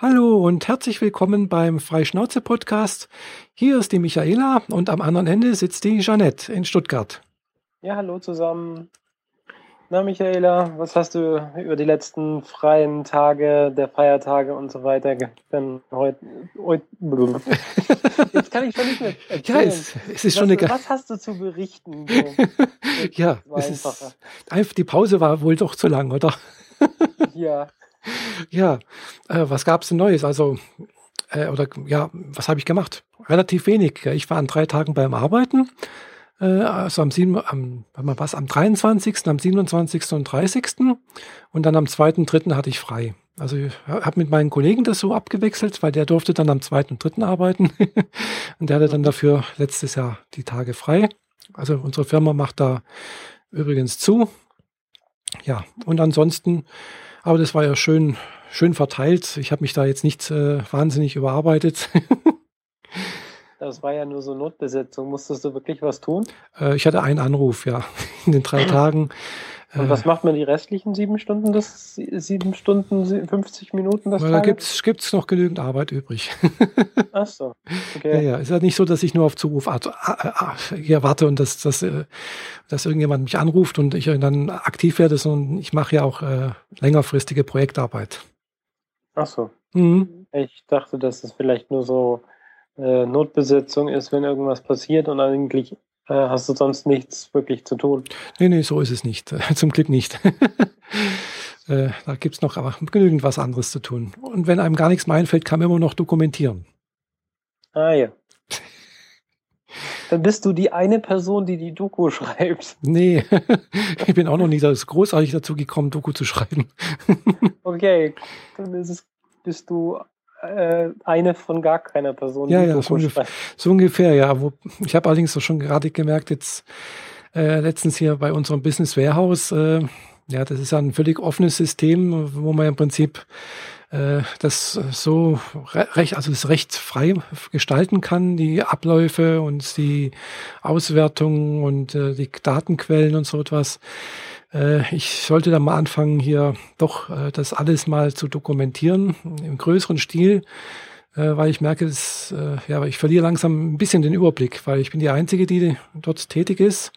Hallo und herzlich willkommen beim Freischnauze-Podcast. Hier ist die Michaela und am anderen Ende sitzt die Jeanette in Stuttgart. Ja, hallo zusammen. Na, Michaela, was hast du über die letzten freien Tage, der Feiertage und so weiter denn heute, heute Jetzt kann ich schon nicht mehr erzählen. Ja, es, es ist was, schon eine was hast du zu berichten? So? ja, es ist, einfach, die Pause war wohl doch zu lang, oder? ja. Ja, äh, was gab's denn Neues? Also, äh, oder ja, was habe ich gemacht? Relativ wenig. Ich war an drei Tagen beim Arbeiten. Äh, also am, 7, am, was, am 23., am 27. und 30. Und dann am 2., 3. hatte ich frei. Also ich habe mit meinen Kollegen das so abgewechselt, weil der durfte dann am 2. und 3. arbeiten. und der hatte dann dafür letztes Jahr die Tage frei. Also unsere Firma macht da übrigens zu. Ja, und ansonsten aber das war ja schön, schön verteilt. Ich habe mich da jetzt nicht äh, wahnsinnig überarbeitet. das war ja nur so Notbesetzung. Musstest du wirklich was tun? Äh, ich hatte einen Anruf, ja, in den drei Tagen. Und was macht man die restlichen sieben Stunden, das sieben Stunden, 50 Minuten das Da gibt es noch genügend Arbeit übrig. Ach so, okay. Ja, ja, ist ja nicht so, dass ich nur auf Zuruf hier warte und dass, dass, äh, dass irgendjemand mich anruft und ich dann aktiv werde, sondern ich mache ja auch äh, längerfristige Projektarbeit. Ach so. Mhm. Ich dachte, dass es vielleicht nur so äh, Notbesetzung ist, wenn irgendwas passiert und eigentlich äh, hast du sonst nichts wirklich zu tun. Nee, nee, so ist es nicht. Zum Glück nicht. äh, da gibt's noch aber genügend was anderes zu tun. Und wenn einem gar nichts mehr einfällt, kann man immer noch dokumentieren. Ah ja. Dann bist du die eine Person, die die Doku schreibt. Nee, ich bin auch noch nicht so großartig dazu gekommen, Doku zu schreiben. okay, dann es, bist du äh, eine von gar keiner Person. Ja, ja, so ungefähr, so ungefähr, ja. Wo, ich habe allerdings auch schon gerade gemerkt, jetzt äh, letztens hier bei unserem Business Warehouse, äh, ja, das ist ja ein völlig offenes System, wo man im Prinzip äh, das so recht, also das recht frei gestalten kann, die Abläufe und die Auswertung und äh, die Datenquellen und so etwas. Äh, ich sollte da mal anfangen, hier doch äh, das alles mal zu dokumentieren im größeren Stil, äh, weil ich merke, dass, äh, ja, ich verliere langsam ein bisschen den Überblick, weil ich bin die Einzige, die dort tätig ist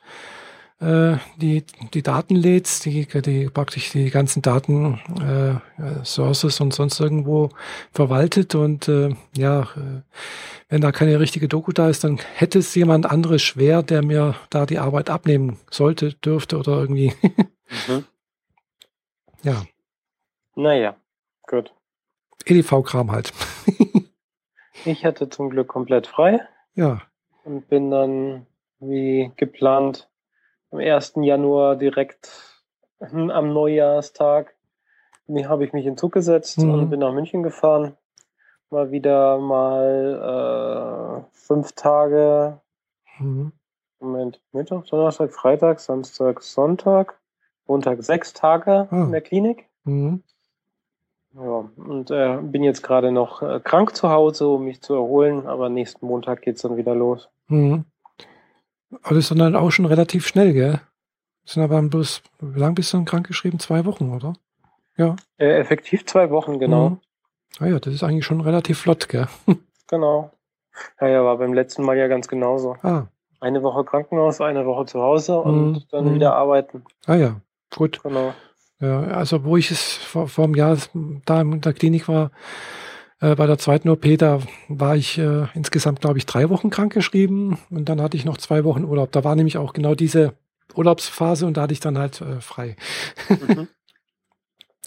äh, die, die Daten lädst, die, die praktisch die ganzen Daten äh, Sources und sonst irgendwo verwaltet und äh, ja, äh, wenn da keine richtige Doku da ist, dann hätte es jemand anderes schwer, der mir da die Arbeit abnehmen sollte, dürfte oder irgendwie. mhm. Ja. Naja, gut. EDV-Kram halt. ich hatte zum Glück komplett frei. Ja. Und bin dann wie geplant am 1. Januar direkt hm, am Neujahrstag habe ich mich in Zug gesetzt mhm. und bin nach München gefahren. Mal wieder mal äh, fünf Tage. Mhm. Moment, Mittwoch, Donnerstag, Freitag, Samstag, Sonntag, Montag sechs Tage oh. in der Klinik. Mhm. Ja, und äh, bin jetzt gerade noch äh, krank zu Hause, um mich zu erholen, aber nächsten Montag geht es dann wieder los. Mhm. Alles dann auch schon relativ schnell, gell? Das sind aber bloß, wie lange bist du dann krank geschrieben? Zwei Wochen, oder? Ja. Äh, effektiv zwei Wochen, genau. Mhm. Ah ja, das ist eigentlich schon relativ flott, gell? genau. Ja, ja, war beim letzten Mal ja ganz genauso. Ah. Eine Woche Krankenhaus, eine Woche zu Hause und mhm. dann mhm. wieder arbeiten. Ah ja, gut. Genau. Ja, also wo ich es vor, vor einem Jahr da in der Klinik war, äh, bei der zweiten OP, da war ich äh, insgesamt, glaube ich, drei Wochen krankgeschrieben und dann hatte ich noch zwei Wochen Urlaub. Da war nämlich auch genau diese Urlaubsphase und da hatte ich dann halt äh, frei. Mhm.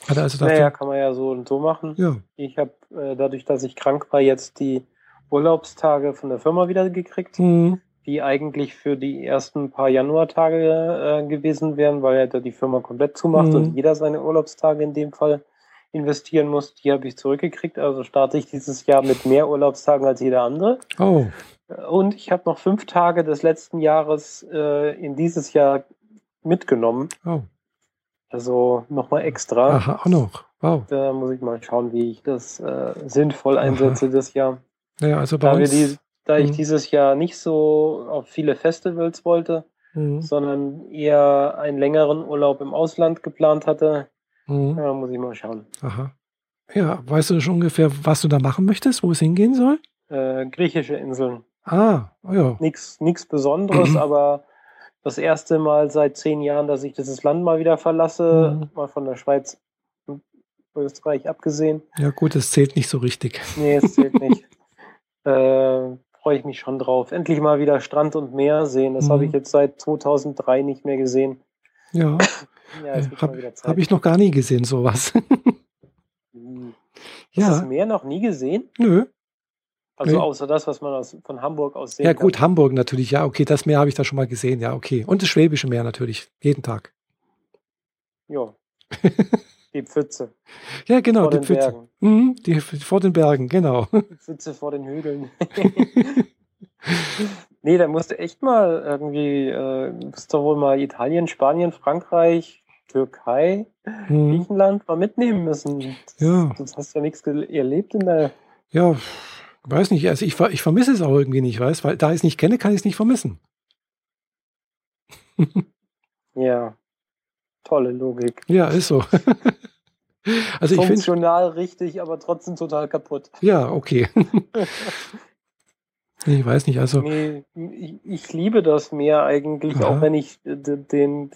also naja, kann man ja so und so machen. Ja. Ich habe äh, dadurch, dass ich krank war, jetzt die Urlaubstage von der Firma wieder gekriegt, mhm. die eigentlich für die ersten paar Januartage äh, gewesen wären, weil ja da die Firma komplett zumacht mhm. und jeder seine Urlaubstage in dem Fall investieren muss, die habe ich zurückgekriegt. Also starte ich dieses Jahr mit mehr Urlaubstagen als jeder andere. Oh. Und ich habe noch fünf Tage des letzten Jahres äh, in dieses Jahr mitgenommen. Oh. Also nochmal extra. Aha, auch noch. Wow. Da muss ich mal schauen, wie ich das äh, sinnvoll einsetze Aha. das Jahr. Ja, also bei da, uns, die, da ich mhm. dieses Jahr nicht so auf viele Festivals wollte, mhm. sondern eher einen längeren Urlaub im Ausland geplant hatte, Mhm. Ja, muss ich mal schauen. Aha. Ja, weißt du schon ungefähr, was du da machen möchtest, wo es hingehen soll? Äh, griechische Inseln. Ah, oh ja. Nichts Besonderes, aber das erste Mal seit zehn Jahren, dass ich dieses Land mal wieder verlasse, Mhm. mal von der Schweiz und Österreich abgesehen. Ja, gut, das zählt nicht so richtig. Nee, es zählt nicht. äh, freue ich mich schon drauf. Endlich mal wieder Strand und Meer sehen. Das Mhm. habe ich jetzt seit 2003 nicht mehr gesehen. Ja, Ja, es wird habe mal wieder Zeit. hab ich noch gar nie gesehen, sowas. Hm. Hast du das ja, Meer noch nie gesehen? nö. Also Nee. außer das, was man aus, von Hamburg aus sehen Ja, kann. gut, Hamburg natürlich, ja, okay, das Meer habe ich da schon mal gesehen, ja, okay. Und das Schwäbische Meer natürlich, jeden Tag. Ja. Die Pfütze Ja, genau, vor die Pfütze. Mhm, die vor den Bergen, genau. Die Pfütze vor den Hügeln. nee, da musst du echt mal irgendwie, äh, du musst doch wohl mal Italien, Spanien, Frankreich, Türkei, Mhm. Griechenland mal mitnehmen müssen. Das, Ja. das hast du ja nichts erlebt in der. Ja, weiß nicht, also ich, ich vermisse es auch irgendwie nicht, weißt, weil da ich es nicht kenne, kann ich es nicht vermissen. Ja. Tolle Logik. Ja, ist so. also ich finde, Funktional richtig, aber trotzdem total kaputt. ja, okay. ich weiß nicht, also, Nee, ich, ich liebe das Meer eigentlich, Aha. auch wenn ich den,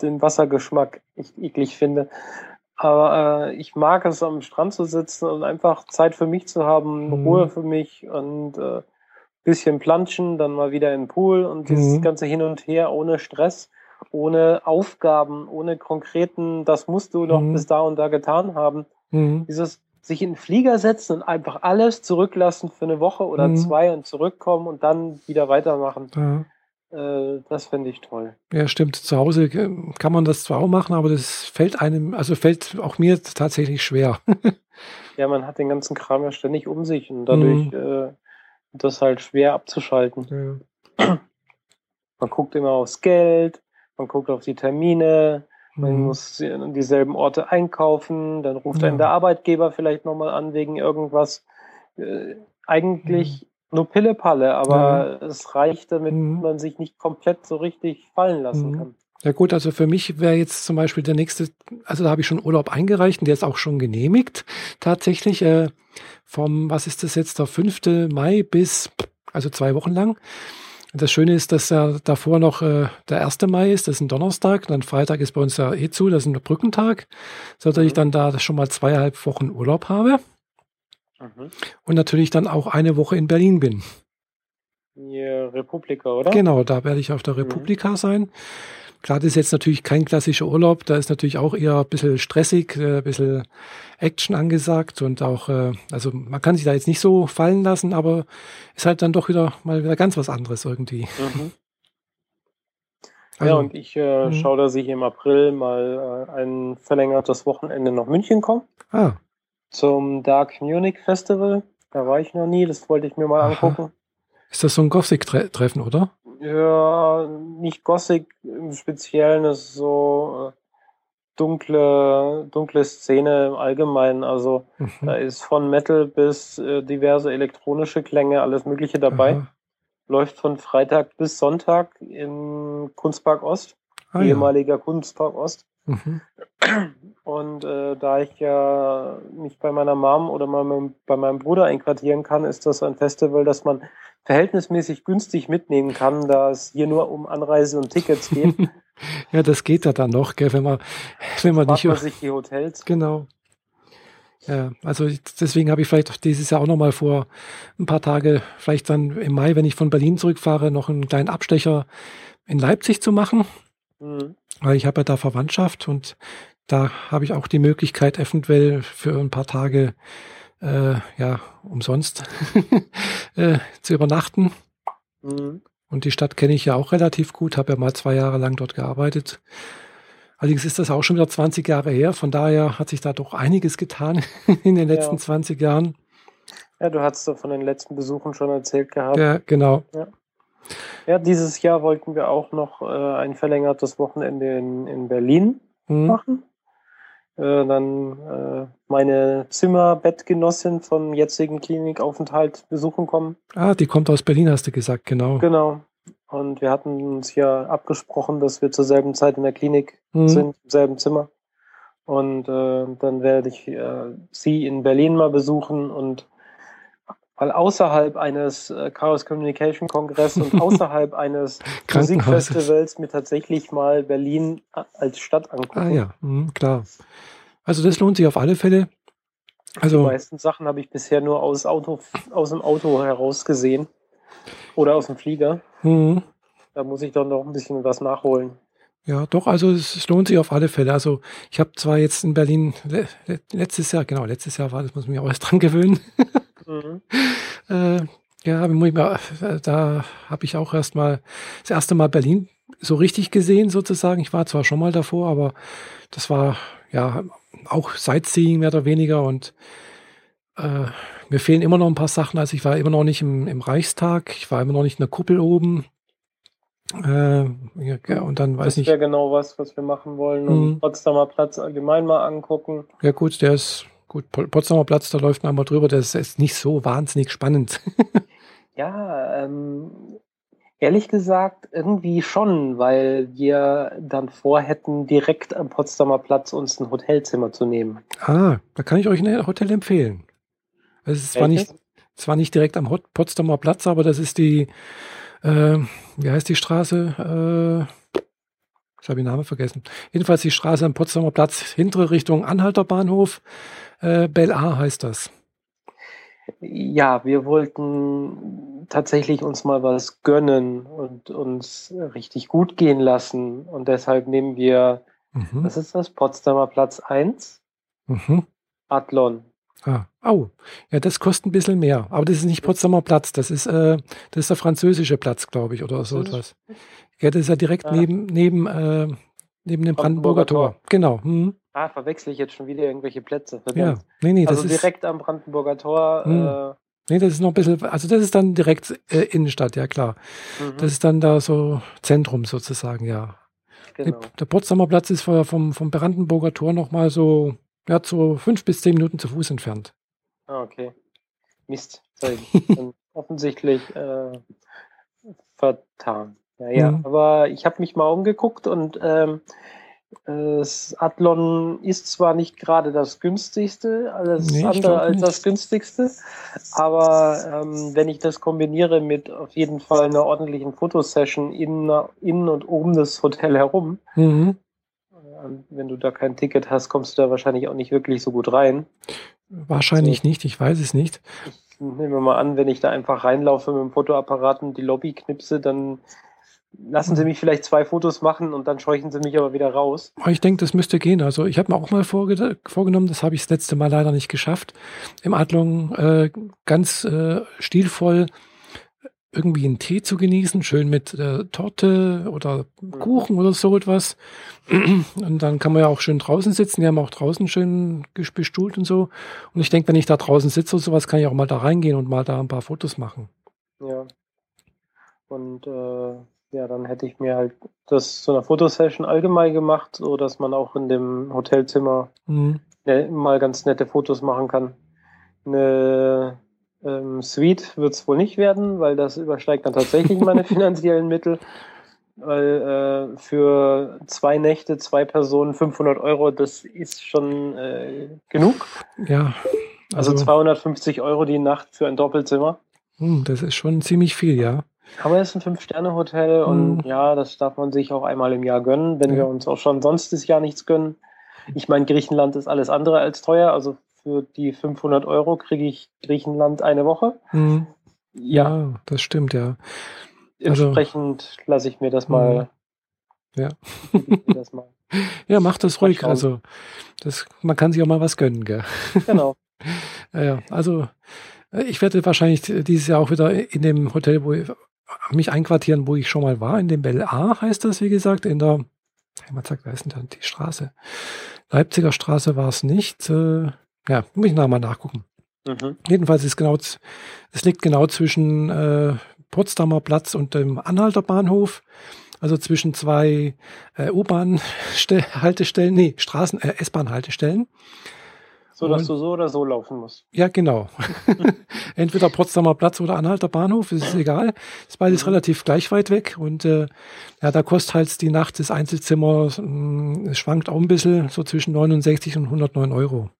den Wassergeschmack eklig finde. Aber äh, ich mag es, am Strand zu sitzen und einfach Zeit für mich zu haben, Mhm. Ruhe für mich und äh, bisschen planschen, dann mal wieder in den Pool und dieses Mhm. ganze Hin und Her ohne Stress, ohne Aufgaben, ohne konkreten, das musst du noch Mhm. bis da und da getan haben. mhm, Dieses sich in den Flieger setzen und einfach alles zurücklassen für eine Woche oder Mhm. zwei und zurückkommen und dann wieder weitermachen. ja. Äh, das finde ich toll. Ja, stimmt. Zu Hause äh, kann man das zwar auch machen, aber das fällt einem, also fällt auch mir tatsächlich schwer. Ja, man hat den ganzen Kram ja ständig um sich und dadurch Mhm. äh, das halt schwer abzuschalten. Ja. Man guckt immer aufs Geld, man guckt auf die Termine, man Mhm. muss an dieselben Orte einkaufen, dann ruft Ja. einen der Arbeitgeber vielleicht nochmal an wegen irgendwas. Äh, eigentlich nur Pillepalle, aber es reicht, damit Mhm. man sich nicht komplett so richtig fallen lassen Mhm. kann. Ja gut, also für mich wäre jetzt zum Beispiel der nächste, also da habe ich schon Urlaub eingereicht und der ist auch schon genehmigt. Tatsächlich äh, vom, was ist das jetzt, der 5. Mai bis, also zwei Wochen lang. Und Das Schöne ist, dass ja davor noch äh, der 1. Mai ist, das ist ein Donnerstag, dann Freitag ist bei uns ja eh zu, das ist ein Brückentag, sodass ich Mhm. dann da schon mal zweieinhalb Wochen Urlaub habe Mhm. und natürlich dann auch eine Woche in Berlin bin. Die Republika, oder? Genau, da werde ich auf der Mhm. Republika sein. Klar, das ist jetzt natürlich kein klassischer Urlaub, da ist natürlich auch eher ein bisschen stressig, äh, ein bisschen Action angesagt und auch, äh, also man kann sich da jetzt nicht so fallen lassen, aber ist halt dann doch wieder mal wieder ganz was anderes irgendwie. Mhm. Also, ja, und ich äh, Mhm. schaue, dass ich im April mal äh, ein verlängertes Wochenende nach München komme. ah, Zum Dark Munich Festival. Da war ich noch nie, das wollte ich mir mal Aha. angucken. ist das so ein Gothic-Treffen, oder? Ja, nicht Gothic im Speziellen, ist so äh, dunkle, dunkle Szene im Allgemeinen. Also da Mhm. ist von Metal bis äh, diverse elektronische Klänge, alles Mögliche dabei. Aha. Läuft von Freitag bis Sonntag im Kunstpark Ost, Ah, ja. ehemaliger Kunstpark Ost. Mhm. Und äh, da ich ja nicht bei meiner Mom oder meinem, bei meinem Bruder einquartieren kann, ist das ein Festival, das man verhältnismäßig günstig mitnehmen kann, da es hier nur um Anreise und Tickets geht. ja, das geht ja dann noch, gell, wenn man, wenn man nicht. man sich die Hotels. Genau. Ja, also deswegen habe ich vielleicht dieses Jahr auch noch mal vor ein paar Tage, vielleicht dann im Mai, wenn ich von Berlin zurückfahre, noch einen kleinen Abstecher in Leipzig zu machen, Mhm. Weil ich habe ja da Verwandtschaft und da habe ich auch die Möglichkeit, eventuell für ein paar Tage äh, ja umsonst äh, zu übernachten. Mhm. Und die Stadt kenne ich ja auch relativ gut, habe ja mal zwei Jahre lang dort gearbeitet. Allerdings ist das auch schon wieder 20 Jahre her, von daher hat sich da doch einiges getan in den letzten Ja. 20 Jahren. Ja, du hast doch von den letzten Besuchen schon erzählt gehabt. Ja, genau. Ja, dieses Jahr wollten wir auch noch äh, ein verlängertes Wochenende in, in Berlin Hm. machen. Äh, dann äh, meine Zimmerbettgenossin vom jetzigen Klinikaufenthalt besuchen kommen. Ah, die kommt aus Berlin, hast du gesagt, genau. Genau. Und wir hatten uns ja abgesprochen, dass wir zur selben Zeit in der Klinik Hm. sind, im selben Zimmer. Und äh, dann werde ich äh, sie in Berlin mal besuchen und weil außerhalb eines äh, Chaos Communication Kongress und außerhalb eines Musikfestivals mir tatsächlich mal Berlin als Stadt angucken. Ah ja, mhm, klar. Also das lohnt sich auf alle Fälle. Also, Die meisten Sachen habe ich bisher nur aus, Auto, aus dem Auto heraus gesehen. Oder aus dem Flieger. Mhm. Da muss ich doch noch ein bisschen was nachholen. Ja, doch, also es, lohnt sich auf alle Fälle. Also ich habe zwar jetzt in Berlin letztes Jahr, genau, letztes Jahr war, das muss ich mich auch erst dran gewöhnen. mhm. äh, ja, da habe ich auch erst mal das erste Mal Berlin so richtig gesehen sozusagen. Ich war zwar schon mal davor, aber das war ja auch Sightseeing mehr oder weniger und äh, mir fehlen immer noch ein paar Sachen. Also ich war immer noch nicht im, im Reichstag, ich war immer noch nicht in der Kuppel oben. Äh, ja, und dann weiß ich. Das wäre genau was, was wir machen wollen. Und mhm. Potsdamer Platz allgemein mal angucken. Ja, gut, der ist gut. Potsdamer Platz, da läuft man einmal drüber. Das ist nicht so wahnsinnig spannend. ja, ähm, ehrlich gesagt irgendwie schon, weil wir dann vorhätten, direkt am Potsdamer Platz uns ein Hotelzimmer zu nehmen. Ah, da kann ich euch ein Hotel empfehlen. Es ist zwar nicht, zwar nicht direkt am Potsdamer Platz, aber das ist die, äh, wie heißt die Straße? Äh, ich habe den Namen vergessen. Jedenfalls die Straße am Potsdamer Platz, hintere Richtung Anhalter Bahnhof. Äh, Bel A heißt das. Ja, wir wollten tatsächlich uns mal was gönnen und uns richtig gut gehen lassen. Und deshalb nehmen wir, mhm. was ist das? Potsdamer Platz 1. Mhm. Adlon. Ah, oh, ja, das kostet ein bisschen mehr. Aber das ist nicht Potsdamer Platz, das ist, äh, das ist der französische Platz, glaube ich, oder so etwas. Ja, das ist ja direkt ja. neben, neben, äh, neben dem Brandenburger, Brandenburger Tor. Tor. Genau. Hm. Ah, verwechsel ich jetzt schon wieder irgendwelche Plätze. Ja, nee, nee, also das direkt ist, am Brandenburger Tor. Hm. Äh, nee, das ist noch ein bisschen, also das ist dann direkt äh, Innenstadt, ja klar. Mhm. Das ist dann da so Zentrum sozusagen, ja. Genau. Der Potsdamer Platz ist vom, vom Brandenburger Tor nochmal so ja, so fünf bis zehn Minuten zu Fuß entfernt. Ah, okay. Mist. offensichtlich äh, vertan. Ja, ja. Mhm. Aber ich habe mich mal umgeguckt und ähm, das Athlon ist zwar nicht gerade das günstigste, alles nee, andere als nicht. das günstigste, aber ähm, wenn ich das kombiniere mit auf jeden Fall einer ordentlichen Fotosession in, in und um das Hotel herum, mhm wenn du da kein Ticket hast, kommst du da wahrscheinlich auch nicht wirklich so gut rein. Wahrscheinlich also, nicht, ich weiß es nicht. Ich nehme mal an, wenn ich da einfach reinlaufe mit dem Fotoapparat und die Lobby knipse, dann lassen sie mich vielleicht zwei Fotos machen und dann scheuchen sie mich aber wieder raus. Ich denke, das müsste gehen. Also ich habe mir auch mal vorge vorgenommen, das habe ich das letzte Mal leider nicht geschafft, im Adlung äh, ganz äh, stilvoll irgendwie einen Tee zu genießen, schön mit äh, Torte oder mhm. Kuchen oder so etwas. Und dann kann man ja auch schön draußen sitzen. Die haben auch draußen schön bestuhlt und so. Und ich denke, wenn ich da draußen sitze oder sowas, kann ich auch mal da reingehen und mal da ein paar Fotos machen. Ja. Und äh, ja, dann hätte ich mir halt das zu einer Fotosession allgemein gemacht, so dass man auch in dem Hotelzimmer mhm. mal ganz nette Fotos machen kann. Eine ähm, Suite wird es wohl nicht werden, weil das übersteigt dann tatsächlich meine finanziellen Mittel. Weil äh, für zwei Nächte, zwei Personen 500 Euro, das ist schon äh, genug. Ja. Also, also 250 Euro die Nacht für ein Doppelzimmer. Hm, das ist schon ziemlich viel, ja. Aber es ist ein Fünf-Sterne-Hotel und hm. ja, das darf man sich auch einmal im Jahr gönnen, wenn ja. wir uns auch schon sonst das Jahr nichts gönnen. Ich meine, Griechenland ist alles andere als teuer, also für die 500 Euro kriege ich Griechenland eine Woche. Mhm. Ja, das stimmt, ja. Also, Entsprechend lasse ich mir das mal. Mhm. Ja. Das mal ja, mach das ruhig. Also, das, man kann sich auch mal was gönnen, gell? Genau. ja, also, ich werde wahrscheinlich dieses Jahr auch wieder in dem Hotel, wo ich mich einquartieren, wo ich schon mal war, in dem Bel A heißt das, wie gesagt, in der, man sagt, wer ist denn da die Straße? Leipziger Straße war es nicht. Äh, ja, muss ich nachher nachgucken. Mhm. Jedenfalls ist genau, es liegt genau zwischen äh, Potsdamer Platz und dem Anhalter Bahnhof, also zwischen zwei äh, U-Bahn-Haltestellen, nee, Straßen, äh, S-Bahn-Haltestellen. So dass du so oder so laufen musst. Ja, genau. Entweder Potsdamer Platz oder Anhalter Bahnhof, ist egal. Ist beides mhm. relativ gleich weit weg. Und äh, ja, da kostet halt die Nacht des Einzelzimmers, mh, es schwankt auch ein bisschen, so zwischen 69 und 109 Euro.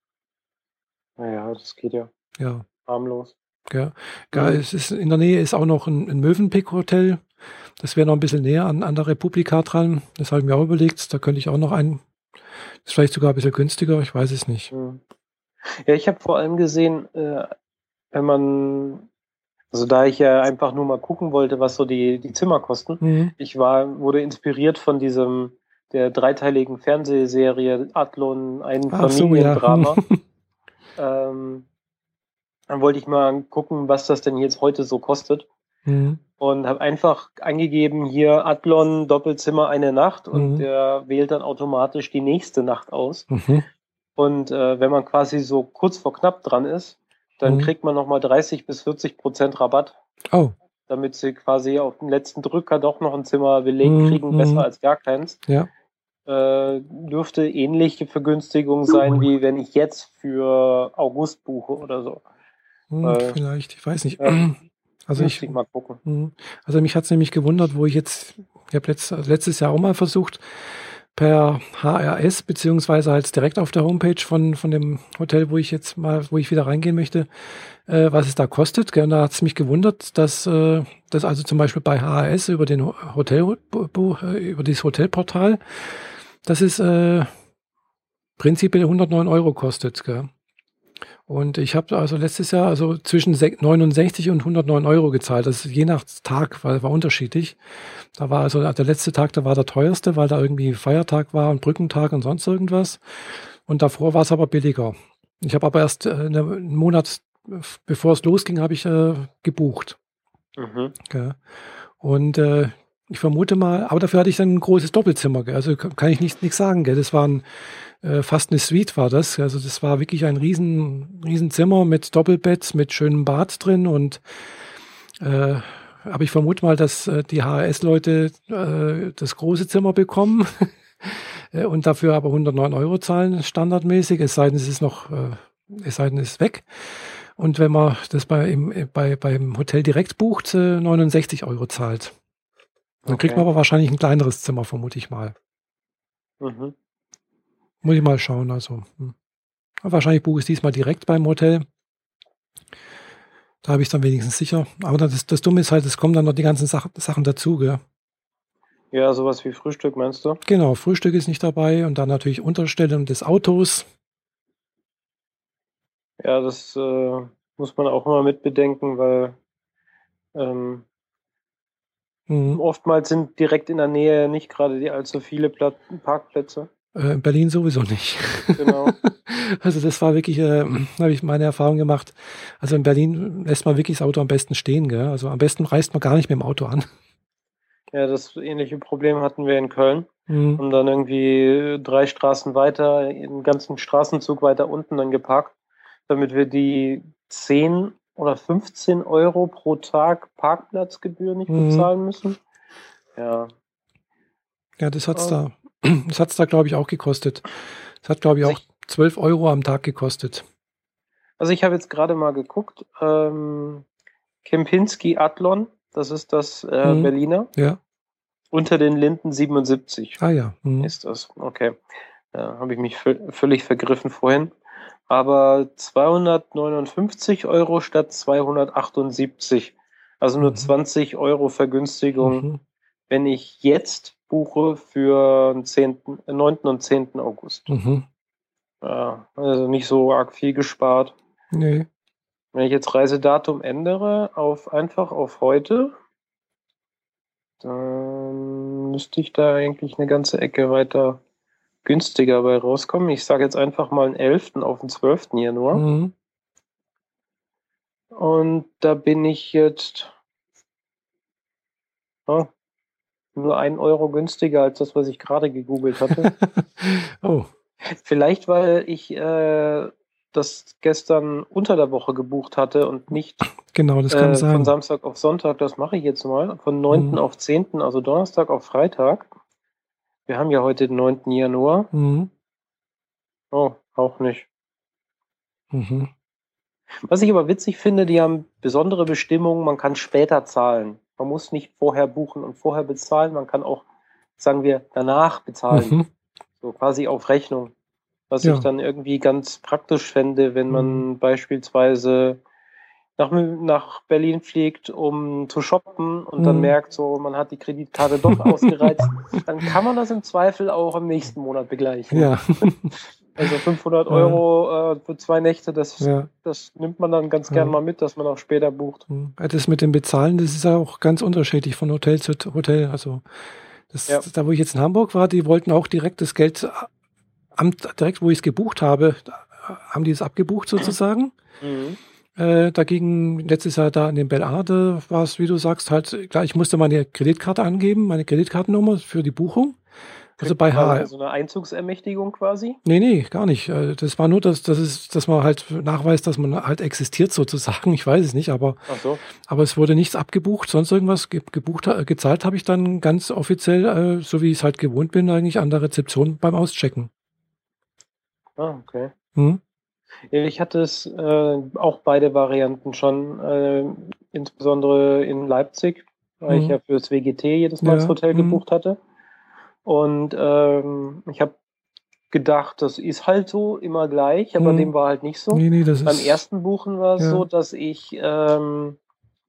Naja, das geht ja. Ja. Harmlos. Ja, ja mhm. es ist, in der Nähe ist auch noch ein, ein Mövenpick-Hotel. Das wäre noch ein bisschen näher an, an der Republika dran. Das habe ich mir auch überlegt. Da könnte ich auch noch ein, ist vielleicht sogar ein bisschen günstiger, ich weiß es nicht. Mhm. Ja, ich habe vor allem gesehen, äh, wenn man, also da ich ja einfach nur mal gucken wollte, was so die, die Zimmer kosten, mhm. ich war, wurde inspiriert von diesem, der dreiteiligen Fernsehserie Adlon, ein Familiendrama. So, ja. ähm, dann wollte ich mal gucken, was das denn jetzt heute so kostet. Mhm. Und habe einfach eingegeben, hier Adlon, Doppelzimmer, eine Nacht und mhm. der wählt dann automatisch die nächste Nacht aus. Mhm. Und äh, wenn man quasi so kurz vor knapp dran ist, dann mhm. kriegt man nochmal 30 bis 40 Prozent Rabatt. Oh. Damit sie quasi auf den letzten Drücker doch noch ein Zimmer belegt mhm. kriegen, besser mhm. als gar keins. Ja. Äh, dürfte ähnliche Vergünstigung sein, wie wenn ich jetzt für August buche oder so. Hm, äh, vielleicht, ich weiß nicht. Ja. Also ich, mal gucken. Hm. Also mich hat es nämlich gewundert, wo ich jetzt, ich habe letzt, letztes Jahr auch mal versucht, per HRS beziehungsweise halt direkt auf der Homepage von, von dem Hotel, wo ich jetzt mal, wo ich wieder reingehen möchte, äh, was es da kostet. Und da hat es mich gewundert, dass äh, das also zum Beispiel bei HRS über den Hotel, äh, über das Hotelportal, dass es äh, prinzipiell 109 Euro kostet. Gell? Und ich habe also letztes Jahr also zwischen 69 und 109 Euro gezahlt. Das ist je nach Tag, weil war unterschiedlich. Da war also der letzte Tag, da war der teuerste, weil da irgendwie Feiertag war und Brückentag und sonst irgendwas. Und davor war es aber billiger. Ich habe aber erst äh, einen Monat, bevor es losging, habe ich äh, gebucht. Mhm. Ja. Und äh, ich vermute mal, aber dafür hatte ich dann ein großes Doppelzimmer. Gell? Also kann ich nichts nicht sagen. Gell? Das waren äh, fast eine Suite war das. Also das war wirklich ein riesen, riesen Zimmer mit Doppelbett, mit schönem Bad drin und äh, aber ich vermute mal, dass äh, die HRS-Leute äh, das große Zimmer bekommen äh, und dafür aber 109 Euro zahlen, standardmäßig, es sei denn, es ist noch, äh, es sei denn, es ist weg. Und wenn man das bei, im, bei, beim Hotel direkt bucht, äh, 69 Euro zahlt. Dann okay. kriegt man aber wahrscheinlich ein kleineres Zimmer, vermute ich mal. Mhm. Muss ich mal schauen. Also hm. wahrscheinlich buche ich es diesmal direkt beim Hotel. Da habe ich es dann wenigstens sicher. Aber das, das Dumme ist halt, es kommen dann noch die ganzen Sach Sachen dazu, gell? Ja, sowas wie Frühstück meinst du? Genau, Frühstück ist nicht dabei und dann natürlich Unterstellung des Autos. Ja, das äh, muss man auch mal mitbedenken, weil ähm, mhm. oftmals sind direkt in der Nähe nicht gerade die allzu viele Pla Parkplätze. Äh, in Berlin sowieso nicht. Genau. also das war wirklich, äh, habe ich meine Erfahrung gemacht. Also in Berlin lässt man wirklich das Auto am besten stehen. Gell? Also am besten reist man gar nicht mit dem Auto an. Ja, das ähnliche Problem hatten wir in Köln. Mhm. Und dann irgendwie drei Straßen weiter, den ganzen Straßenzug weiter unten dann geparkt, damit wir die 10 oder 15 Euro pro Tag Parkplatzgebühr nicht mhm. bezahlen müssen. Ja. Ja, das hat's da das hat es da, glaube ich, auch gekostet. Das hat, glaube ich, auch 12 Euro am Tag gekostet. Also ich habe jetzt gerade mal geguckt. Ähm, Kempinski Adlon, das ist das äh, mhm. Berliner. Ja. Unter den Linden 77. Ah ja. Mhm. Ist das. Okay. Da habe ich mich völlig vergriffen vorhin. Aber 259 Euro statt 278. Also nur mhm. 20 Euro Vergünstigung, mhm. wenn ich jetzt buche für den 10., 9. und 10. August. Mhm. Ja, also nicht so arg viel gespart. Nee. Wenn ich jetzt Reisedatum ändere auf einfach auf heute, dann müsste ich da eigentlich eine ganze Ecke weiter günstiger bei rauskommen. Ich sage jetzt einfach mal den 11. auf den 12. Januar. Mhm. Und da bin ich jetzt oh, nur ein Euro günstiger als das, was ich gerade gegoogelt hatte. oh. Vielleicht, weil ich äh, das gestern unter der Woche gebucht hatte und nicht genau, das kann äh, sein. von Samstag auf Sonntag. Das mache ich jetzt mal. Von 9. Mhm. auf 10., also Donnerstag auf Freitag. Wir haben ja heute den 9. Januar. Mhm. Oh, auch nicht. Mhm. Was ich aber witzig finde, die haben besondere Bestimmungen, man kann später zahlen. Man muss nicht vorher buchen und vorher bezahlen, man kann auch, sagen wir, danach bezahlen. Mhm. So quasi auf Rechnung. Was ja. ich dann irgendwie ganz praktisch fände, wenn man mhm. beispielsweise nach, nach Berlin fliegt, um zu shoppen und mhm. dann merkt, so man hat die Kreditkarte doch ausgereizt, dann kann man das im Zweifel auch im nächsten Monat begleichen. Ja. Also 500 Euro äh, für zwei Nächte, das, ja. das nimmt man dann ganz gern mal mit, dass man auch später bucht. Mhm. Das mit dem Bezahlen, das ist auch ganz unterschiedlich von Hotel zu Hotel. Also das, ja. da, wo ich jetzt in Hamburg war, die wollten auch direkt das Geld, am, direkt wo ich es gebucht habe, haben die es abgebucht sozusagen. Mhm. Äh, dagegen letztes Jahr da in dem Bellade war es, wie du sagst, halt, klar, ich musste meine Kreditkarte angeben, meine Kreditkartennummer für die Buchung. Also bei H. So eine Einzugsermächtigung quasi? Nee, nee, gar nicht. Äh, das war nur, dass, das ist, dass man halt nachweist, dass man halt existiert sozusagen. Ich weiß es nicht, aber, Ach so. aber es wurde nichts abgebucht, sonst irgendwas gebucht, gezahlt habe ich dann ganz offiziell, äh, so wie ich es halt gewohnt bin, eigentlich an der Rezeption beim Auschecken. Ah, okay. Hm? Ich hatte es äh, auch beide Varianten schon, äh, insbesondere in Leipzig, weil mhm. ich ja fürs WGT jedes Mal ja. das Hotel mhm. gebucht hatte. Und ähm, ich habe gedacht, das ist halt so immer gleich, aber mhm. dem war halt nicht so. Nee, nee, das Beim ersten Buchen war es ja. so, dass ich ähm,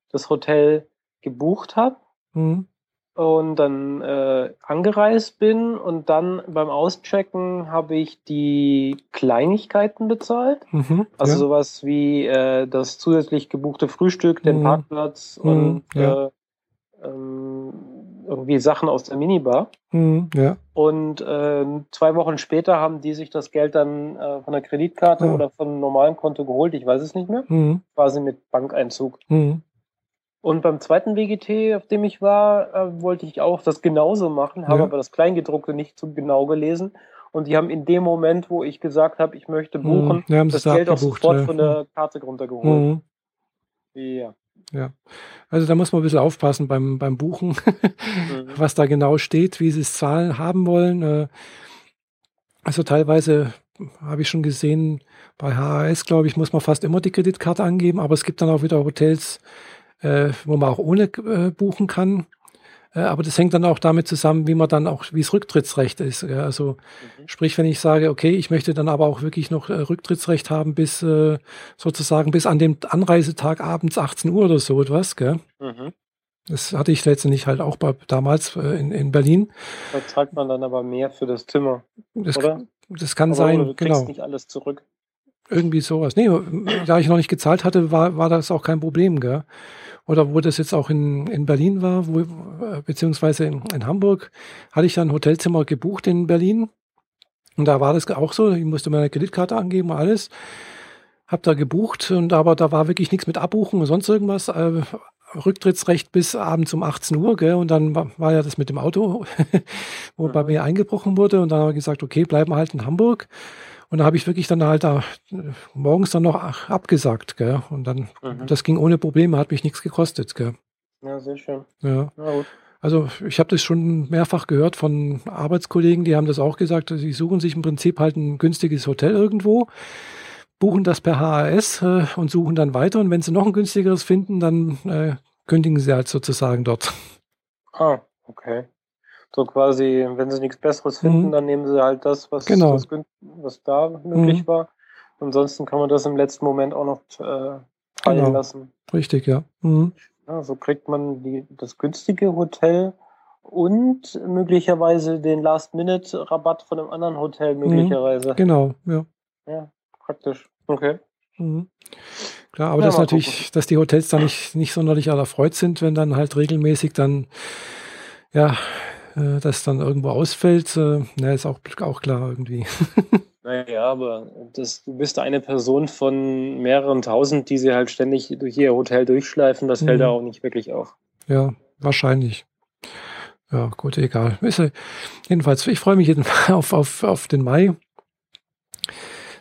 das Hotel gebucht habe. Mhm und dann äh, angereist bin und dann beim Auschecken habe ich die Kleinigkeiten bezahlt. Mhm, also ja. sowas wie äh, das zusätzlich gebuchte Frühstück, den mhm. Parkplatz mhm, und ja. äh, ähm, irgendwie Sachen aus der Minibar. Mhm, ja. Und äh, zwei Wochen später haben die sich das Geld dann äh, von der Kreditkarte oder von einem normalen Konto geholt, ich weiß es nicht mehr. Mhm. Quasi mit Bankeinzug. Und beim zweiten WGT, auf dem ich war, äh, wollte ich auch das genauso machen, habe ja. aber das Kleingedruckte nicht so genau gelesen. Und die haben in dem Moment, wo ich gesagt habe, ich möchte mhm. buchen, ja, das Geld auch sofort ja. von der Karte runtergeholt. Mhm. Ja. Ja, also da muss man ein bisschen aufpassen beim, beim Buchen, mhm. was da genau steht, wie sie es zahlen haben wollen. Äh, also teilweise habe ich schon gesehen, bei HAS, glaube ich, muss man fast immer die Kreditkarte angeben, aber es gibt dann auch wieder Hotels, äh, wo man auch ohne äh, buchen kann. Äh, aber das hängt dann auch damit zusammen, wie man dann auch, wie es Rücktrittsrecht ist. Ja? Also mhm. sprich, wenn ich sage, okay, ich möchte dann aber auch wirklich noch äh, Rücktrittsrecht haben bis äh, sozusagen bis an dem Anreisetag abends 18 Uhr oder so etwas, gell? Mhm. Das hatte ich letztendlich halt auch bei, damals äh, in, in Berlin. Da zahlt man dann aber mehr für das Zimmer, das, oder? Das kann aber sein, du kriegst genau. nicht alles zurück. Irgendwie sowas. Nee, da ich noch nicht gezahlt hatte, war, war das auch kein Problem, gell? Oder wo das jetzt auch in, in Berlin war, wo, beziehungsweise in, in Hamburg, hatte ich dann ein Hotelzimmer gebucht in Berlin. Und da war das auch so, ich musste meine Kreditkarte angeben und alles. Hab da gebucht und aber da war wirklich nichts mit Abbuchen und sonst irgendwas. Äh, Rücktrittsrecht bis abends um 18 Uhr, gell? Und dann war, war ja das mit dem Auto, wo bei mir eingebrochen wurde. Und dann habe ich gesagt, okay, bleiben wir halt in Hamburg. Und da habe ich wirklich dann halt da morgens dann noch abgesagt, gell? Und dann, mhm. das ging ohne Probleme, hat mich nichts gekostet, gell? Ja, sehr schön. Ja. Also ich habe das schon mehrfach gehört von Arbeitskollegen, die haben das auch gesagt, sie suchen sich im Prinzip halt ein günstiges Hotel irgendwo, buchen das per HAS äh, und suchen dann weiter und wenn sie noch ein günstigeres finden, dann äh, kündigen sie halt sozusagen dort. Ah, okay. So quasi, wenn sie nichts Besseres finden, mhm. dann nehmen sie halt das, was, genau. was, was da möglich mhm. war. Ansonsten kann man das im letzten Moment auch noch äh, fallen genau. lassen. Richtig, ja. Mhm. ja. So kriegt man die, das günstige Hotel und möglicherweise den Last-Minute-Rabatt von einem anderen Hotel mhm. möglicherweise. Genau, ja. Ja, praktisch. Okay. Mhm. Klar, aber ja, das natürlich, gucken. dass die Hotels da nicht, nicht sonderlich erfreut sind, wenn dann halt regelmäßig dann ja, äh, das dann irgendwo ausfällt, äh, na, ist auch, auch klar irgendwie. Naja, aber das, du bist eine Person von mehreren tausend, die sie halt ständig durch ihr Hotel durchschleifen, das fällt mhm. da auch nicht wirklich auf. Ja, wahrscheinlich. Ja, gut, egal. Jedenfalls, ich freue mich auf, auf, auf den Mai.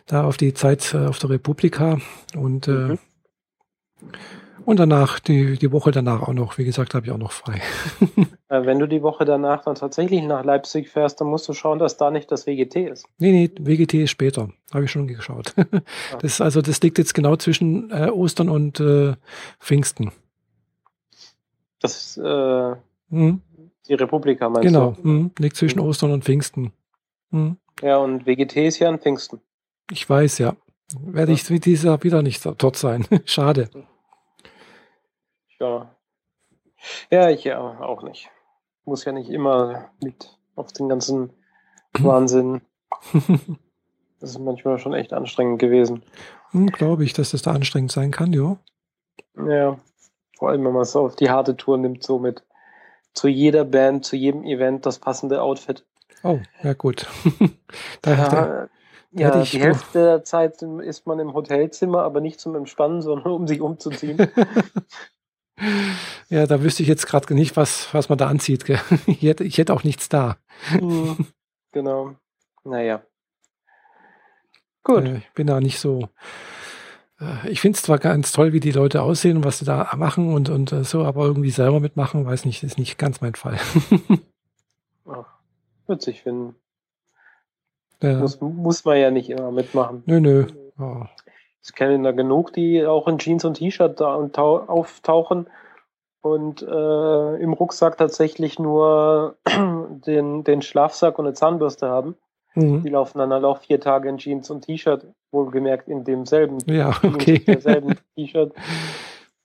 Da auf die Zeit äh, auf der Republika und äh, mhm. Und danach, die, die Woche danach auch noch, wie gesagt, habe ich auch noch frei. Äh, wenn du die Woche danach dann tatsächlich nach Leipzig fährst, dann musst du schauen, dass da nicht das WGT ist. Nee, nee, WGT ist später. Habe ich schon geschaut. Das, also, das liegt jetzt genau zwischen äh, Ostern und äh, Pfingsten. Das ist äh, hm. die Republika, meinst genau. du? Genau, hm. liegt zwischen hm. Ostern und Pfingsten. Hm. Ja, und WGT ist ja an Pfingsten. Ich weiß, ja. Werde ich dieses Jahr wieder nicht dort sein. Schade. Ja. Ja, ich ja auch nicht. Muss ja nicht immer mit auf den ganzen Wahnsinn. Das ist manchmal schon echt anstrengend gewesen. Hm, Glaube ich, dass das da anstrengend sein kann, ja. Ja, vor allem, wenn man es auf die harte Tour nimmt, so mit zu jeder Band, zu jedem Event das passende Outfit. Oh, ja gut. da, ja, da, ja die ich Hälfte der Zeit ist man im Hotelzimmer, aber nicht zum Entspannen, sondern um sich umzuziehen. Ja, da wüsste ich jetzt gerade nicht, was, was man da anzieht. Ich hätte, ich hätte auch nichts da. Hm, genau. Naja. Gut. Ich bin da nicht so. Äh, ich finde es zwar ganz toll, wie die Leute aussehen und was sie da machen und, und äh, so, aber irgendwie selber mitmachen, weiß nicht, ist nicht ganz mein Fall. Ach, witzig finden. Muss, muss man ja nicht immer mitmachen. Nö, nö. Oh. Ich kenne da genug, die auch in Jeans und T-Shirt da auftauchen und äh, im Rucksack tatsächlich nur den, den Schlafsack und eine Zahnbürste haben. Mhm. Die laufen dann halt auch vier Tage in Jeans und T-Shirt, wohlgemerkt in demselben, ja, okay. T-Shirt.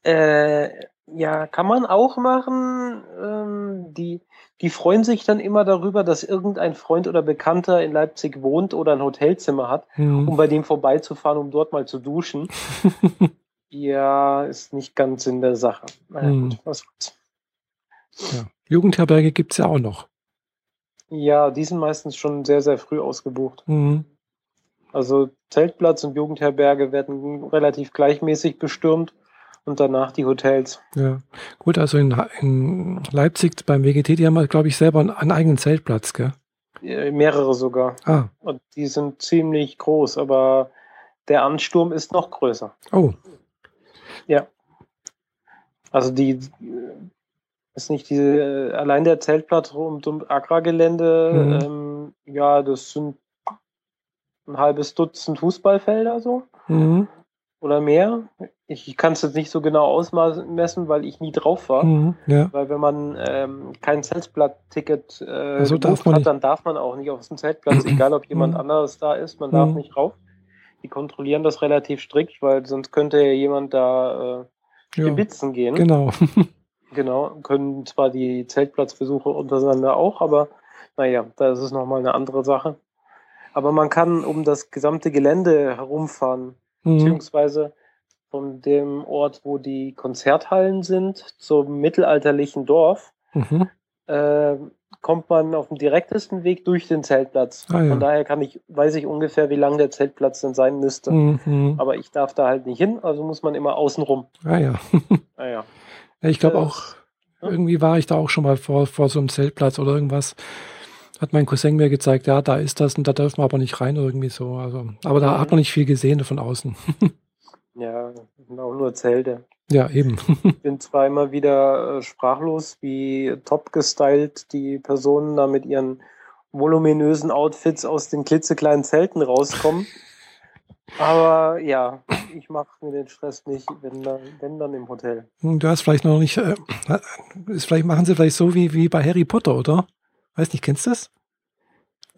Äh, ja, kann man auch machen. Ähm, die, die freuen sich dann immer darüber, dass irgendein Freund oder Bekannter in Leipzig wohnt oder ein Hotelzimmer hat, mhm. um bei dem vorbeizufahren, um dort mal zu duschen. ja, ist nicht ganz in der Sache. Naja, mhm. gut, was Ja. Jugendherberge gibt's ja auch noch. Ja, die sind meistens schon sehr, sehr früh ausgebucht. Mhm. Also Zeltplatz und Jugendherberge werden relativ gleichmäßig bestürmt und danach die Hotels. Ja, gut, also in, in Leipzig beim WGT, die haben, glaube ich, selber einen, einen, eigenen Zeltplatz, gell? Mehrere sogar. Ah. Und die sind ziemlich groß, aber der Ansturm ist noch größer. Oh. Ja. Also die ist nicht diese, allein der Zeltplatz rund um Agrargelände, mhm. ähm, ja, das sind ein halbes Dutzend Fußballfelder so. Mhm. Oder mehr. Ich, kann es jetzt nicht so genau ausmessen, weil ich nie drauf war. Mhm, ja. Weil wenn man ähm, kein Zeltblatt-Ticket äh, also hat, nicht. dann darf man auch nicht auf dem Zeltplatz, egal ob jemand mhm. anderes da ist, man darf mhm. nicht rauf. Die kontrollieren das relativ strikt, weil sonst könnte ja jemand da äh, ja, gehen. Genau. Genau, können zwar die Zeltplatzbesuche untereinander auch, aber naja, da ist es nochmal eine andere Sache. Aber man kann um das gesamte Gelände herumfahren, mhm. beziehungsweise von dem Ort, wo die Konzerthallen sind, zum mittelalterlichen Dorf, mhm. äh, kommt man auf dem direktesten Weg durch den Zeltplatz. Ah, ja. Von daher kann ich, weiß ich ungefähr, wie lang der Zeltplatz denn sein müsste. Mhm. Aber ich darf da halt nicht hin, also muss man immer außen rum. Ah ja. naja. Ich glaube auch, irgendwie war ich da auch schon mal vor, vor so einem Zeltplatz oder irgendwas. Hat mein Cousin mir gezeigt, ja, da ist das und da dürfen wir aber nicht rein irgendwie so. Also, aber da hat man nicht viel gesehen von außen. ja, auch nur Zelte. Ja, eben. ich bin zwar immer wieder äh, sprachlos, wie top gestylt die Personen da mit ihren voluminösen Outfits aus den klitzekleinen Zelten rauskommen. Aber ja, ich mache mir den Stress nicht, wenn dann, wenn dann im Hotel. Hm, du hast vielleicht noch nicht, äh, ist, vielleicht machen sie vielleicht so wie, wie bei Harry Potter, oder? Weiß nicht, kennst du das?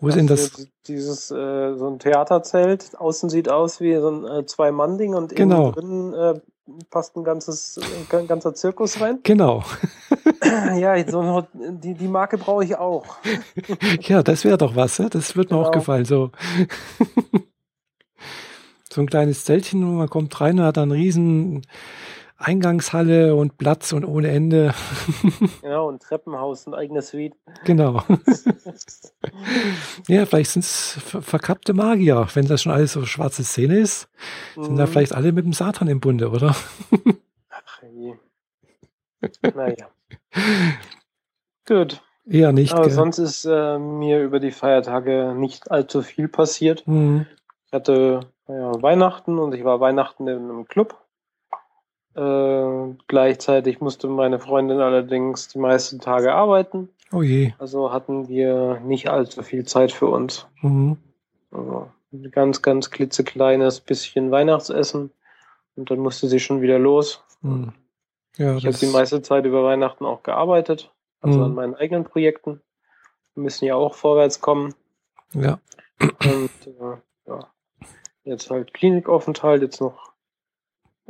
Wo ist denn das? Dieses, äh, so ein Theaterzelt, außen sieht aus wie so ein äh, Zwei-Mann-Ding und genau. innen drin äh, passt ein ganzes, ein ganzer Zirkus rein. Genau. ja, so, die, die Marke brauche ich auch. ja, das wäre doch was, das wird mir genau. auch gefallen, so so ein kleines Zeltchen und man kommt rein und hat dann riesen Eingangshalle und Platz und ohne Ende. Genau, und Treppenhaus, ein eigenes Suite. Genau. ja, vielleicht sind es verkappte Magier, wenn das schon alles so schwarze Szene ist. Sind mhm. da vielleicht alle mit dem Satan im Bunde, oder? Ach je. Naja. Gut. Eher nicht. Aber gell? sonst ist äh, mir über die Feiertage nicht allzu viel passiert. Mhm. Ich hatte ja, Weihnachten und ich war Weihnachten in einem Club. Äh, gleichzeitig musste meine Freundin allerdings die meisten Tage arbeiten. Oh je. Also hatten wir nicht allzu viel Zeit für uns. Mhm. Also ein ganz, ganz klitzekleines bisschen Weihnachtsessen und dann musste sie schon wieder los. Mhm. Ja, Ich habe die meiste Zeit über Weihnachten auch gearbeitet, also Mhm. an meinen eigenen Projekten. Wir müssen ja auch vorwärts kommen. ja. Und äh, ja, jetzt halt Klinikaufenthalt, jetzt noch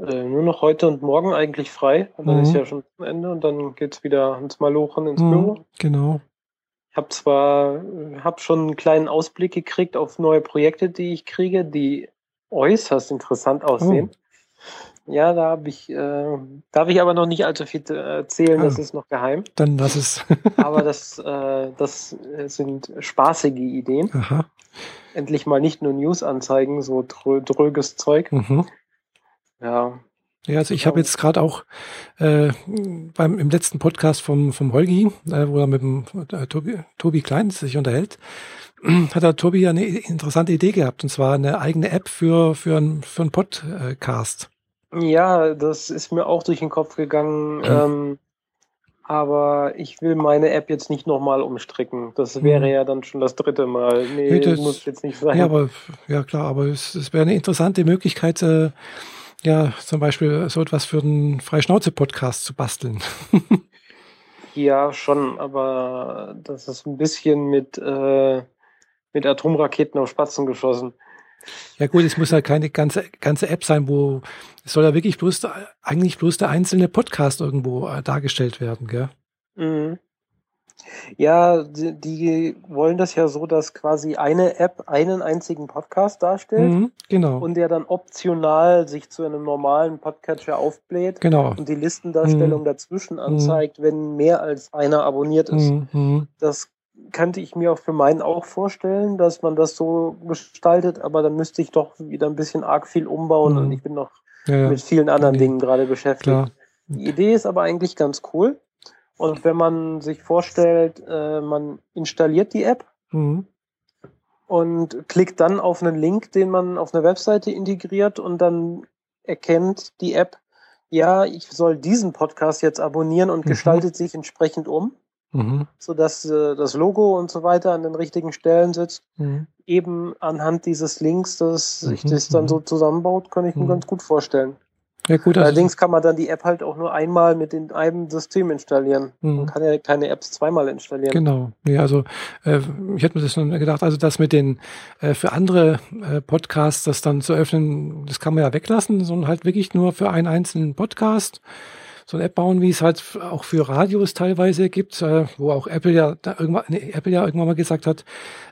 äh, nur noch heute und morgen eigentlich frei. Und dann Mhm. ist ja schon Ende und dann geht's wieder ins Malochen ins Büro. Mhm. Genau. Ich habe zwar äh, hab schon einen kleinen Ausblick gekriegt auf neue Projekte, die ich kriege, die äußerst interessant aussehen. Ja, da habe ich, äh, darf ich aber noch nicht allzu viel äh, erzählen, Ah. das ist noch geheim. Dann lass es. Aber das, äh, das sind spaßige Ideen. Aha. Endlich mal nicht nur News anzeigen, so drö dröges Zeug. Mhm. Ja, Ja, also ich habe jetzt gerade auch äh, beim im letzten Podcast vom vom Holgi, äh, wo er mit dem äh, Tobi, Tobi Klein sich unterhält, hat der Tobi ja eine interessante Idee gehabt und zwar eine eigene App für für ein für einen Podcast. ja, das ist mir auch durch den Kopf gegangen. Ähm, aber ich will meine App jetzt nicht nochmal umstricken. Das wäre Mhm. ja dann schon das dritte Mal. Nee, Nee, das- muss jetzt nicht sein. Ja, aber ja klar, aber es, es wäre eine interessante Möglichkeit, äh, ja zum Beispiel so etwas für den Freischnauze-Podcast zu basteln. Ja, schon, aber das ist ein bisschen mit, äh, mit Atomraketen auf Spatzen geschossen. Ja gut, es muss ja keine ganze, ganze App sein, wo es soll ja wirklich bloß, eigentlich bloß der einzelne Podcast irgendwo äh, dargestellt werden, gell? Mhm. Ja, die, die wollen das ja so, dass quasi eine App einen einzigen Podcast darstellt Mhm, genau, und der dann optional sich zu einem normalen Podcatcher aufbläht genau. und die Listendarstellung dazwischen anzeigt, wenn mehr als einer abonniert ist. Mhm, mhm. Das könnte ich mir auch für meinen auch vorstellen, dass man das so gestaltet, aber dann müsste ich doch wieder ein bisschen arg viel umbauen Mhm. und ich bin noch Ja, mit vielen anderen Nee. Dingen gerade beschäftigt. klar. Die Idee ist aber eigentlich ganz cool. Und wenn man sich vorstellt, äh, man installiert die App Mhm. und klickt dann auf einen Link, den man auf eine Webseite integriert und dann erkennt die App, ja, ich soll diesen Podcast jetzt abonnieren und Mhm. gestaltet sich entsprechend um, Mhm. sodass äh, das Logo und so weiter an den richtigen Stellen sitzt. Mhm. Eben anhand dieses Links, dass sich Mhm, das dann mhm. so zusammenbaut, kann ich mir Mhm. ganz gut vorstellen. Ja gut, Allerdings kann man dann die App halt auch nur einmal mit in einem System installieren. Mhm. Man kann ja keine Apps zweimal installieren. Genau. Nee, also äh, ich hätte mir das schon gedacht, also das mit den äh, für andere äh, Podcasts das dann zu öffnen, das kann man ja weglassen, sondern halt wirklich nur für einen einzelnen Podcast so eine App bauen, wie es halt auch für Radios teilweise gibt, äh, wo auch Apple ja irgendwann nee, Apple ja irgendwann mal gesagt hat,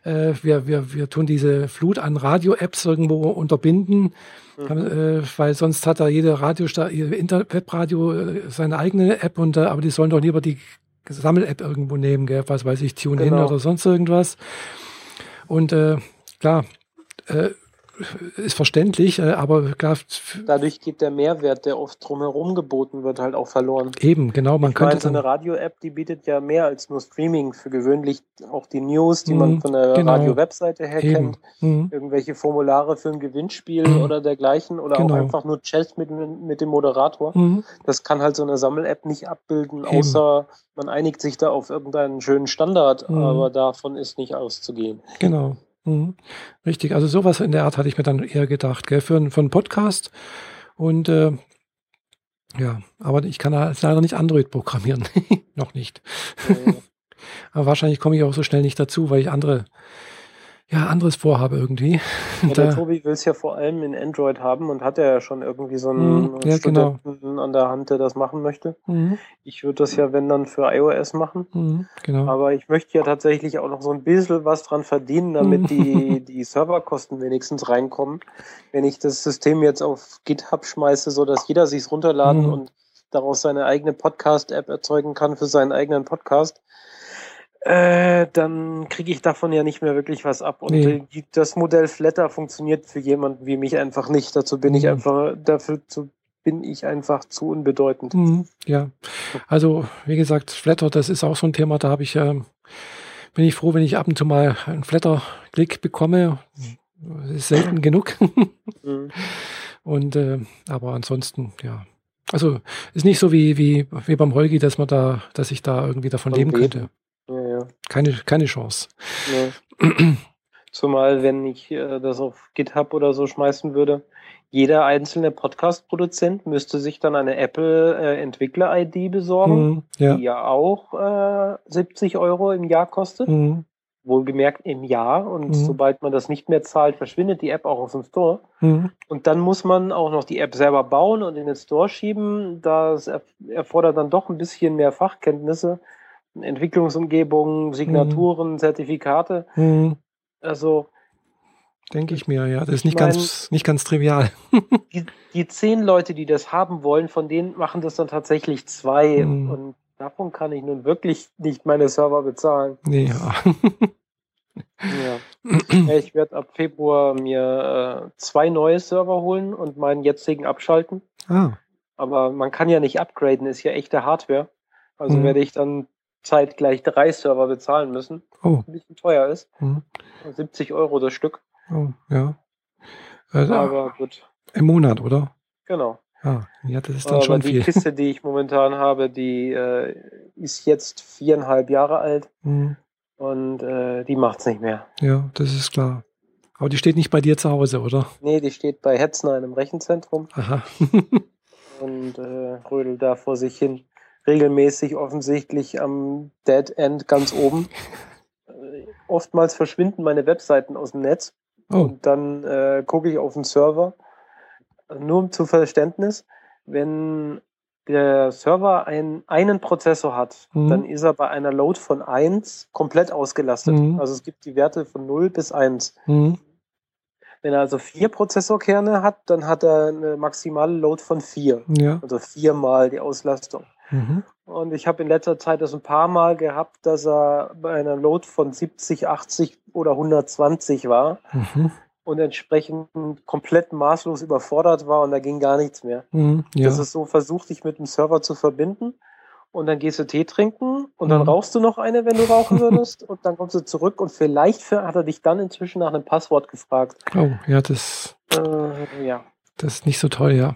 äh, wir wir wir tun diese Flut an Radio-Apps irgendwo unterbinden. Mhm. Weil sonst hat da jede Radio, jede Webradio äh, seine eigene App und äh, aber die sollen doch lieber die Sammel-App irgendwo nehmen, gell? was weiß ich, TuneIn Genau. oder sonst irgendwas. Und äh, klar, äh, ist verständlich, äh, aber klar, Dadurch geht der Mehrwert, der oft drumherum geboten wird, halt auch verloren. eben, genau, man ich meine, könnte so eine Radio-App, die bietet ja mehr als nur Streaming. Für gewöhnlich auch die News, die Mhm, man von der genau. Radio-Webseite her eben, kennt. mhm, Irgendwelche Formulare für ein Gewinnspiel Mhm. oder dergleichen oder Genau. auch einfach nur Chat mit, mit dem Moderator. mhm, Das kann halt so eine Sammel-App nicht abbilden, Eben. außer man einigt sich da auf irgendeinen schönen Standard, Mhm. aber davon ist nicht auszugehen. genau. Mhm. Richtig, also sowas in der Art hatte ich mir dann eher gedacht, gell, für, einen- für einen Podcast. Und äh, ja, aber ich kann halt leider nicht Android programmieren. Noch nicht. Äh, Aber wahrscheinlich komme ich auch so schnell nicht dazu, weil ich andere, ja, anderes vorhabe irgendwie. Ja, der Tobi will es ja vor allem in Android haben und hat ja schon irgendwie so einen Mhm, ja, genau. Studenten an der Hand, der das machen möchte. Mhm, Ich würde das ja, wenn dann, für iOS machen. mhm, genau. Aber ich möchte ja tatsächlich auch noch so ein bisschen was dran verdienen, damit Mhm. die, die Serverkosten wenigstens reinkommen. Wenn ich das System jetzt auf GitHub schmeiße, so dass jeder sich's runterladen Mhm. und daraus seine eigene Podcast-App erzeugen kann für seinen eigenen Podcast, äh, dann kriege ich davon ja nicht mehr wirklich was ab. Und Nee. die, das Modell Flatter funktioniert für jemanden wie mich einfach nicht. Dazu bin ich Mhm. einfach, dafür zu, bin ich einfach zu unbedeutend. Mhm, ja, also wie gesagt, Flatter, das ist auch so ein Thema, da habe ich, ähm, bin ich froh, wenn ich ab und zu mal einen Flatter-Klick bekomme. Das ist selten genug. Mhm. Und äh, aber ansonsten, ja, Also ist nicht so wie, wie, wie beim Holgi, dass man da, dass ich da irgendwie davon Von leben. könnte. Ja. Keine, keine Chance. Ja. Zumal, wenn ich äh, das auf GitHub oder so schmeißen würde, jeder einzelne Podcast-Produzent müsste sich dann eine Apple-Entwickler-ID äh, besorgen, mhm, ja. die ja auch äh, 70 Euro im Jahr kostet. Mhm. Wohlgemerkt im Jahr. Und mhm. sobald man das nicht mehr zahlt, verschwindet die App auch aus dem Store. Mhm. Und dann muss man auch noch die App selber bauen und in den Store schieben. Das erfordert dann doch ein bisschen mehr Fachkenntnisse. Entwicklungsumgebung, Signaturen, mhm. Zertifikate. Mhm. Also Denke ich mir, ja. Das ist nicht, mein, ganz, nicht ganz trivial. die, die zehn Leute, die das haben wollen, von denen machen das dann tatsächlich zwei. Mhm. Und davon kann ich nun wirklich nicht meine Server bezahlen. Nee, ja. ja. Ich werde ab Februar mir äh, zwei neue Server holen und meinen jetzigen abschalten. Ah. Aber man kann ja nicht upgraden, ist ja echte Hardware. Also mhm. werde ich dann zeitgleich drei Server bezahlen müssen. Oh. Ein bisschen teuer ist. Mhm. 70 Euro das Stück. Oh, ja. Also, Aber gut. Im Monat, oder? Genau. Ah, ja, das ist dann Aber schon die viel. Die Kiste, die ich momentan habe, die äh, ist jetzt viereinhalb Jahre alt mhm. und äh, die macht's nicht mehr. Ja, das ist klar. Aber die steht nicht bei dir zu Hause, oder? Nee, die steht bei Hetzner in einem Rechenzentrum. Aha. und äh, rödelt da vor sich hin. Regelmäßig offensichtlich am Dead End ganz oben. Oftmals verschwinden meine Webseiten aus dem Netz. Oh. Und dann äh, gucke ich auf den Server. Nur zum Verständnis, wenn der Server ein, einen Prozessor hat, mhm. dann ist er bei einer Load von 1 komplett ausgelastet. Mhm. Also es gibt die Werte von 0 bis 1. Mhm. Wenn er also vier Prozessorkerne hat, dann hat er eine maximale Load von 4. Ja. Also viermal die Auslastung. Mhm. Und ich habe in letzter Zeit das ein paar Mal gehabt, dass er bei einer Load von 70, 80 oder 120 war mhm. und entsprechend komplett maßlos überfordert war und da ging gar nichts mehr. Mhm, ja. Das ist so, versuch dich mit dem Server zu verbinden und dann gehst du Tee trinken und dann mhm. rauchst du noch eine, wenn du rauchen würdest und dann kommst du zurück und vielleicht hat er dich dann inzwischen nach einem Passwort gefragt. Oh, ja, das, äh, ja. das ist nicht so toll, ja.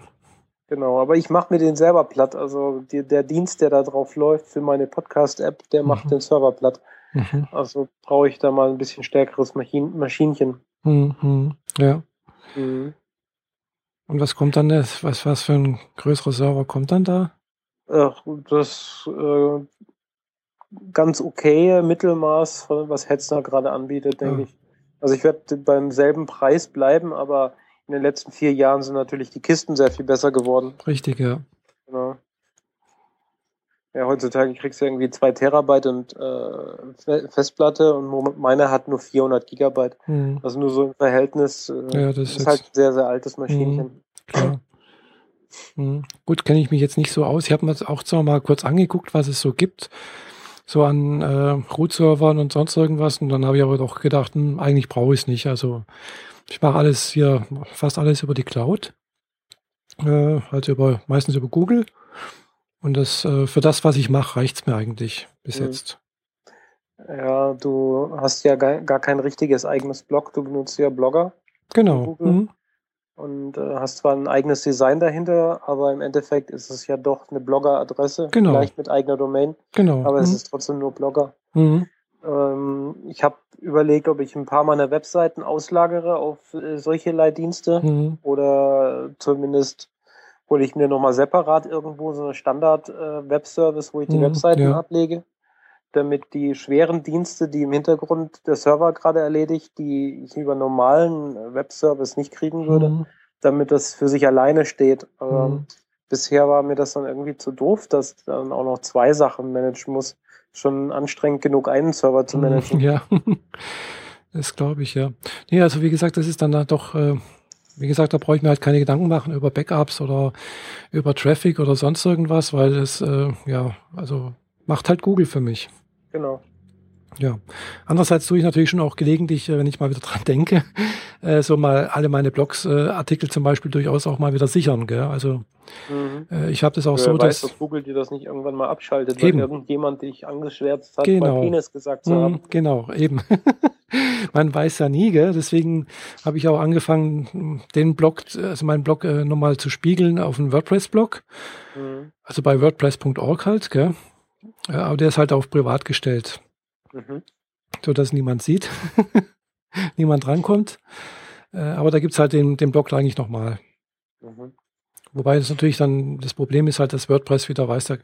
Genau, aber ich mache mir den selber platt. Also die, der Dienst, der da drauf läuft für meine Podcast-App, der mhm. macht den Server platt. Mhm. Also brauche ich da mal ein bisschen stärkeres Maschin Maschinchen. Mhm. Ja. Mhm. Und was kommt dann, was, was für ein größerer Server kommt dann da? Ach, das äh, ganz okay Mittelmaß, was Hetzner gerade anbietet, denke ich. Also ich werde beim selben Preis bleiben, aber in den letzten vier Jahren sind natürlich die Kisten sehr viel besser geworden. Richtig, ja. Genau. Ja, heutzutage kriegst du irgendwie zwei Terabyte und äh, Festplatte und meine hat nur 400 Gigabyte. Mhm. Also nur so im Verhältnis. Äh, ja, das ist, ist halt ein sehr, sehr altes Maschinchen. Mhm, klar. Mhm. Gut, kenne ich mich jetzt nicht so aus. Ich habe mir auch zwar mal kurz angeguckt, was es so gibt, so an äh, Root-Servern und sonst irgendwas. Und dann habe ich aber doch gedacht, hm, eigentlich brauche ich es nicht. Also ich mache alles hier, fast alles über die Cloud. Äh, also über, meistens über Google. Und das, äh, für das, was ich mache, reicht's mir eigentlich bis mhm. jetzt. Ja, du hast ja gar, gar kein richtiges eigenes Blog, du benutzt ja Blogger. Genau. Mhm. Und äh, hast zwar ein eigenes Design dahinter, aber im Endeffekt ist es ja doch eine Blogger-Adresse, genau. vielleicht mit eigener Domain. Genau. Aber mhm. es ist trotzdem nur Blogger. Mhm. Ähm, ich habe überlegt, ob ich ein paar meiner Webseiten auslagere auf äh, solche Leitdienste mhm. oder zumindest hole ich mir nochmal separat irgendwo so eine Standard-Webservice, äh, wo ich die mhm, Webseiten ja. ablege, damit die schweren Dienste, die im Hintergrund der Server gerade erledigt, die ich über normalen Webservice nicht kriegen würde, mhm. damit das für sich alleine steht. Aber mhm. bisher war mir das dann irgendwie zu doof, dass ich dann auch noch zwei Sachen managen muss schon anstrengend genug, einen Server zu managen. Ja, das glaube ich, ja. Nee, also wie gesagt, das ist dann doch, äh, wie gesagt, da brauche ich mir halt keine Gedanken machen über Backups oder über Traffic oder sonst irgendwas, weil es, äh, ja, also macht halt Google für mich. Genau. Ja. Andererseits tue ich natürlich schon auch gelegentlich, äh, wenn ich mal wieder dran denke, äh, so mal alle meine Blogs-Artikel zum Beispiel durchaus auch mal wieder sichern. Gell? Also mhm. äh, ich habe das auch ja, so, weiß, dass, Google dir das nicht irgendwann mal abschaltet, eben. weil irgendjemand dich angeschwärzt hat, genau. Penis gesagt zu mhm, haben. Genau, eben. Man weiß ja nie, gell? deswegen habe ich auch angefangen, den Blog, also meinen Blog äh, nochmal zu spiegeln auf einen WordPress-Blog. Mhm. Also bei WordPress.org halt, gell? Ja, aber der ist halt auf privat gestellt. Mhm. So dass niemand sieht, niemand drankommt. Äh, aber da gibt es halt den, den Blog eigentlich nochmal. Mhm. Wobei das natürlich dann, das Problem ist halt, dass WordPress wieder weiß, da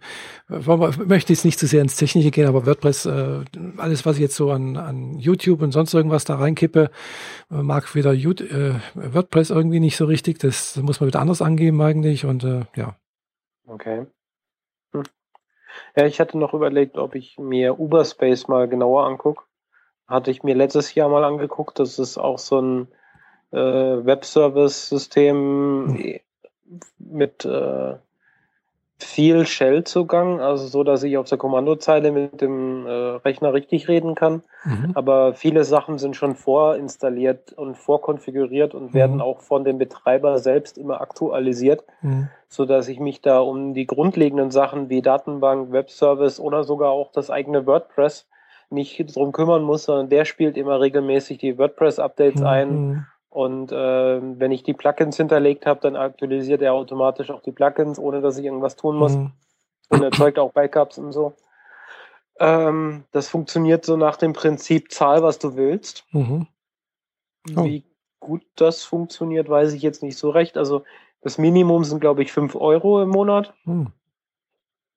möchte jetzt nicht zu sehr ins Technische gehen, aber WordPress, äh, alles, was ich jetzt so an, an YouTube und sonst irgendwas da reinkippe, äh, mag wieder YouTube, äh, WordPress irgendwie nicht so richtig. Das muss man wieder anders angeben eigentlich und äh, ja. Okay. Hm. Ja, ich hatte noch überlegt, ob ich mir Uberspace mal genauer angucke. Hatte ich mir letztes Jahr mal angeguckt. Das ist auch so ein äh, Webservice-System mhm. mit äh, viel Shell-Zugang, also so, dass ich auf der Kommandozeile mit dem äh, Rechner richtig reden kann. Mhm. Aber viele Sachen sind schon vorinstalliert und vorkonfiguriert und mhm. werden auch von dem Betreiber selbst immer aktualisiert, mhm. so dass ich mich da um die grundlegenden Sachen wie Datenbank, Webservice oder sogar auch das eigene WordPress nicht drum kümmern muss, sondern der spielt immer regelmäßig die WordPress-Updates mhm. ein und äh, wenn ich die Plugins hinterlegt habe, dann aktualisiert er automatisch auch die Plugins, ohne dass ich irgendwas tun muss. Mhm. Und erzeugt auch Backups und so. Ähm, das funktioniert so nach dem Prinzip, zahl, was du willst. Mhm. Oh. Wie gut das funktioniert, weiß ich jetzt nicht so recht. Also das Minimum sind, glaube ich, 5 Euro im Monat. Mhm.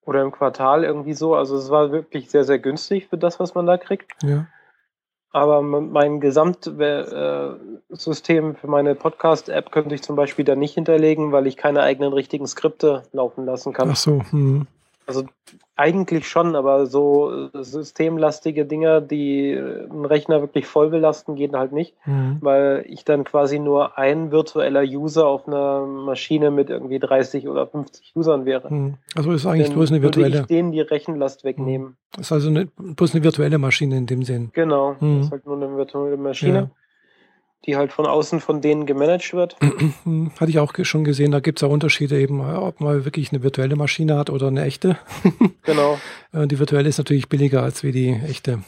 Oder im Quartal irgendwie so. Also es war wirklich sehr, sehr günstig für das, was man da kriegt. Ja. Aber mein Gesamtsystem für meine Podcast-App könnte ich zum Beispiel da nicht hinterlegen, weil ich keine eigenen richtigen Skripte laufen lassen kann. Ach so. Hm. Also eigentlich schon, aber so systemlastige Dinger, die einen Rechner wirklich voll belasten, gehen halt nicht, mhm. weil ich dann quasi nur ein virtueller User auf einer Maschine mit irgendwie 30 oder 50 Usern wäre. Mhm. Also ist eigentlich bloß eine virtuelle. Würde ich denen die Rechenlast wegnehmen. Mhm. Ist also eine, bloß eine virtuelle Maschine in dem Sinn. Genau, mhm. ist halt nur eine virtuelle Maschine. Ja die halt von außen von denen gemanagt wird. Hatte ich auch schon gesehen, da gibt es auch Unterschiede eben, ob man wirklich eine virtuelle Maschine hat oder eine echte. Genau. Äh, die virtuelle ist natürlich billiger als wie die echte.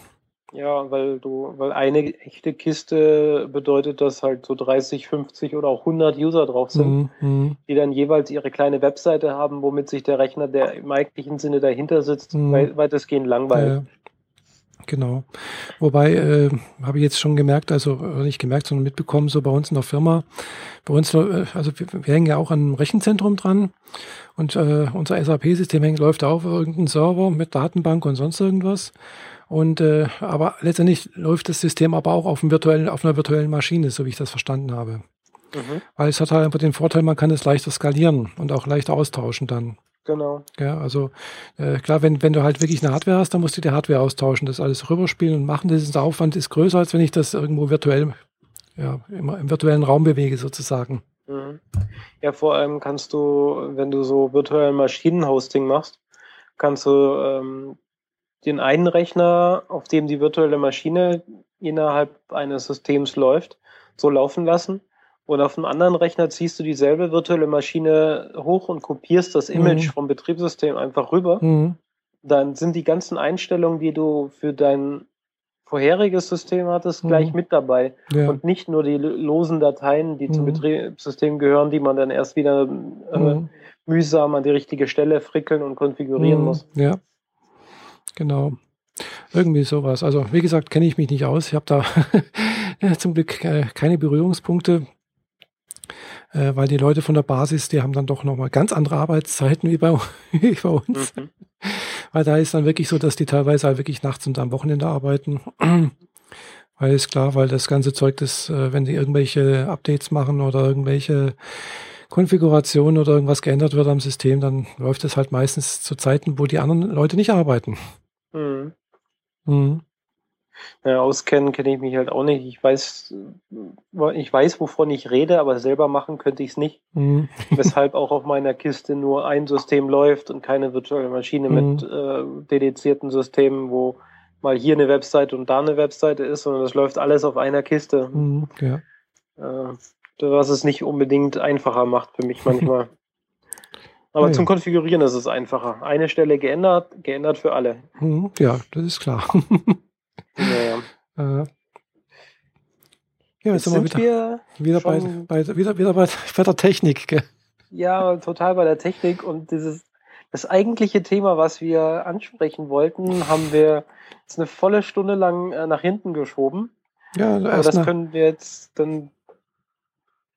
Ja, weil du, weil eine echte Kiste bedeutet, dass halt so 30, 50 oder auch 100 User drauf sind, mhm. die dann jeweils ihre kleine Webseite haben, womit sich der Rechner, der im eigentlichen Sinne dahinter sitzt, mhm. weitestgehend langweilt. Ja. Genau. Wobei, äh, habe ich jetzt schon gemerkt, also nicht gemerkt, sondern mitbekommen, so bei uns in der Firma, bei uns, äh, also wir, wir hängen ja auch an einem Rechenzentrum dran und äh, unser SAP-System läuft auch auf irgendeinem Server mit Datenbank und sonst irgendwas. Und äh, aber letztendlich läuft das System aber auch auf, einem virtuellen, auf einer virtuellen Maschine, so wie ich das verstanden habe. Mhm. Weil es hat halt einfach den Vorteil, man kann es leichter skalieren und auch leichter austauschen dann. Genau. Ja, also äh, klar, wenn, wenn du halt wirklich eine Hardware hast, dann musst du die Hardware austauschen, das alles rüberspielen und machen. Das ist, der Aufwand ist größer, als wenn ich das irgendwo virtuell, ja, immer im virtuellen Raum bewege sozusagen. Mhm. Ja, vor allem kannst du, wenn du so virtuellen Maschinenhosting machst, kannst du ähm, den einen Rechner, auf dem die virtuelle Maschine innerhalb eines Systems läuft, so laufen lassen und auf einem anderen Rechner ziehst du dieselbe virtuelle Maschine hoch und kopierst das Image mhm. vom Betriebssystem einfach rüber. Mhm. Dann sind die ganzen Einstellungen, die du für dein vorheriges System hattest, mhm. gleich mit dabei. Ja. Und nicht nur die losen Dateien, die zum mhm. Betriebssystem gehören, die man dann erst wieder äh, mhm. mühsam an die richtige Stelle frickeln und konfigurieren mhm. muss. Ja, genau. Irgendwie sowas. Also wie gesagt, kenne ich mich nicht aus. Ich habe da zum Glück äh, keine Berührungspunkte äh, weil die Leute von der Basis, die haben dann doch nochmal ganz andere Arbeitszeiten wie bei, wie bei uns. Mhm. Weil da ist dann wirklich so, dass die teilweise halt wirklich nachts und am Wochenende arbeiten. weil ist klar, weil das ganze Zeug, das, äh, wenn die irgendwelche Updates machen oder irgendwelche Konfigurationen oder irgendwas geändert wird am System, dann läuft das halt meistens zu Zeiten, wo die anderen Leute nicht arbeiten. Mhm. Mhm. Ja, auskennen kenne ich mich halt auch nicht. Ich weiß, ich weiß, wovon ich rede, aber selber machen könnte ich es nicht. Mhm. Weshalb auch auf meiner Kiste nur ein System läuft und keine virtuelle Maschine mhm. mit äh, dedizierten Systemen, wo mal hier eine Webseite und da eine Webseite ist, sondern das läuft alles auf einer Kiste. Mhm, ja. Äh, was es nicht unbedingt einfacher macht für mich manchmal. Aber ja, zum Konfigurieren ist es einfacher. Eine Stelle geändert, geändert für alle. Mhm, ja, das ist klar. Äh, ja, jetzt, jetzt sind wir wieder, wieder, bei, bei, wieder, wieder bei, bei der Technik. Gell? Ja, total bei der Technik und dieses das eigentliche Thema, was wir ansprechen wollten, haben wir jetzt eine volle Stunde lang äh, nach hinten geschoben. Ja, Aber das können wir jetzt dann.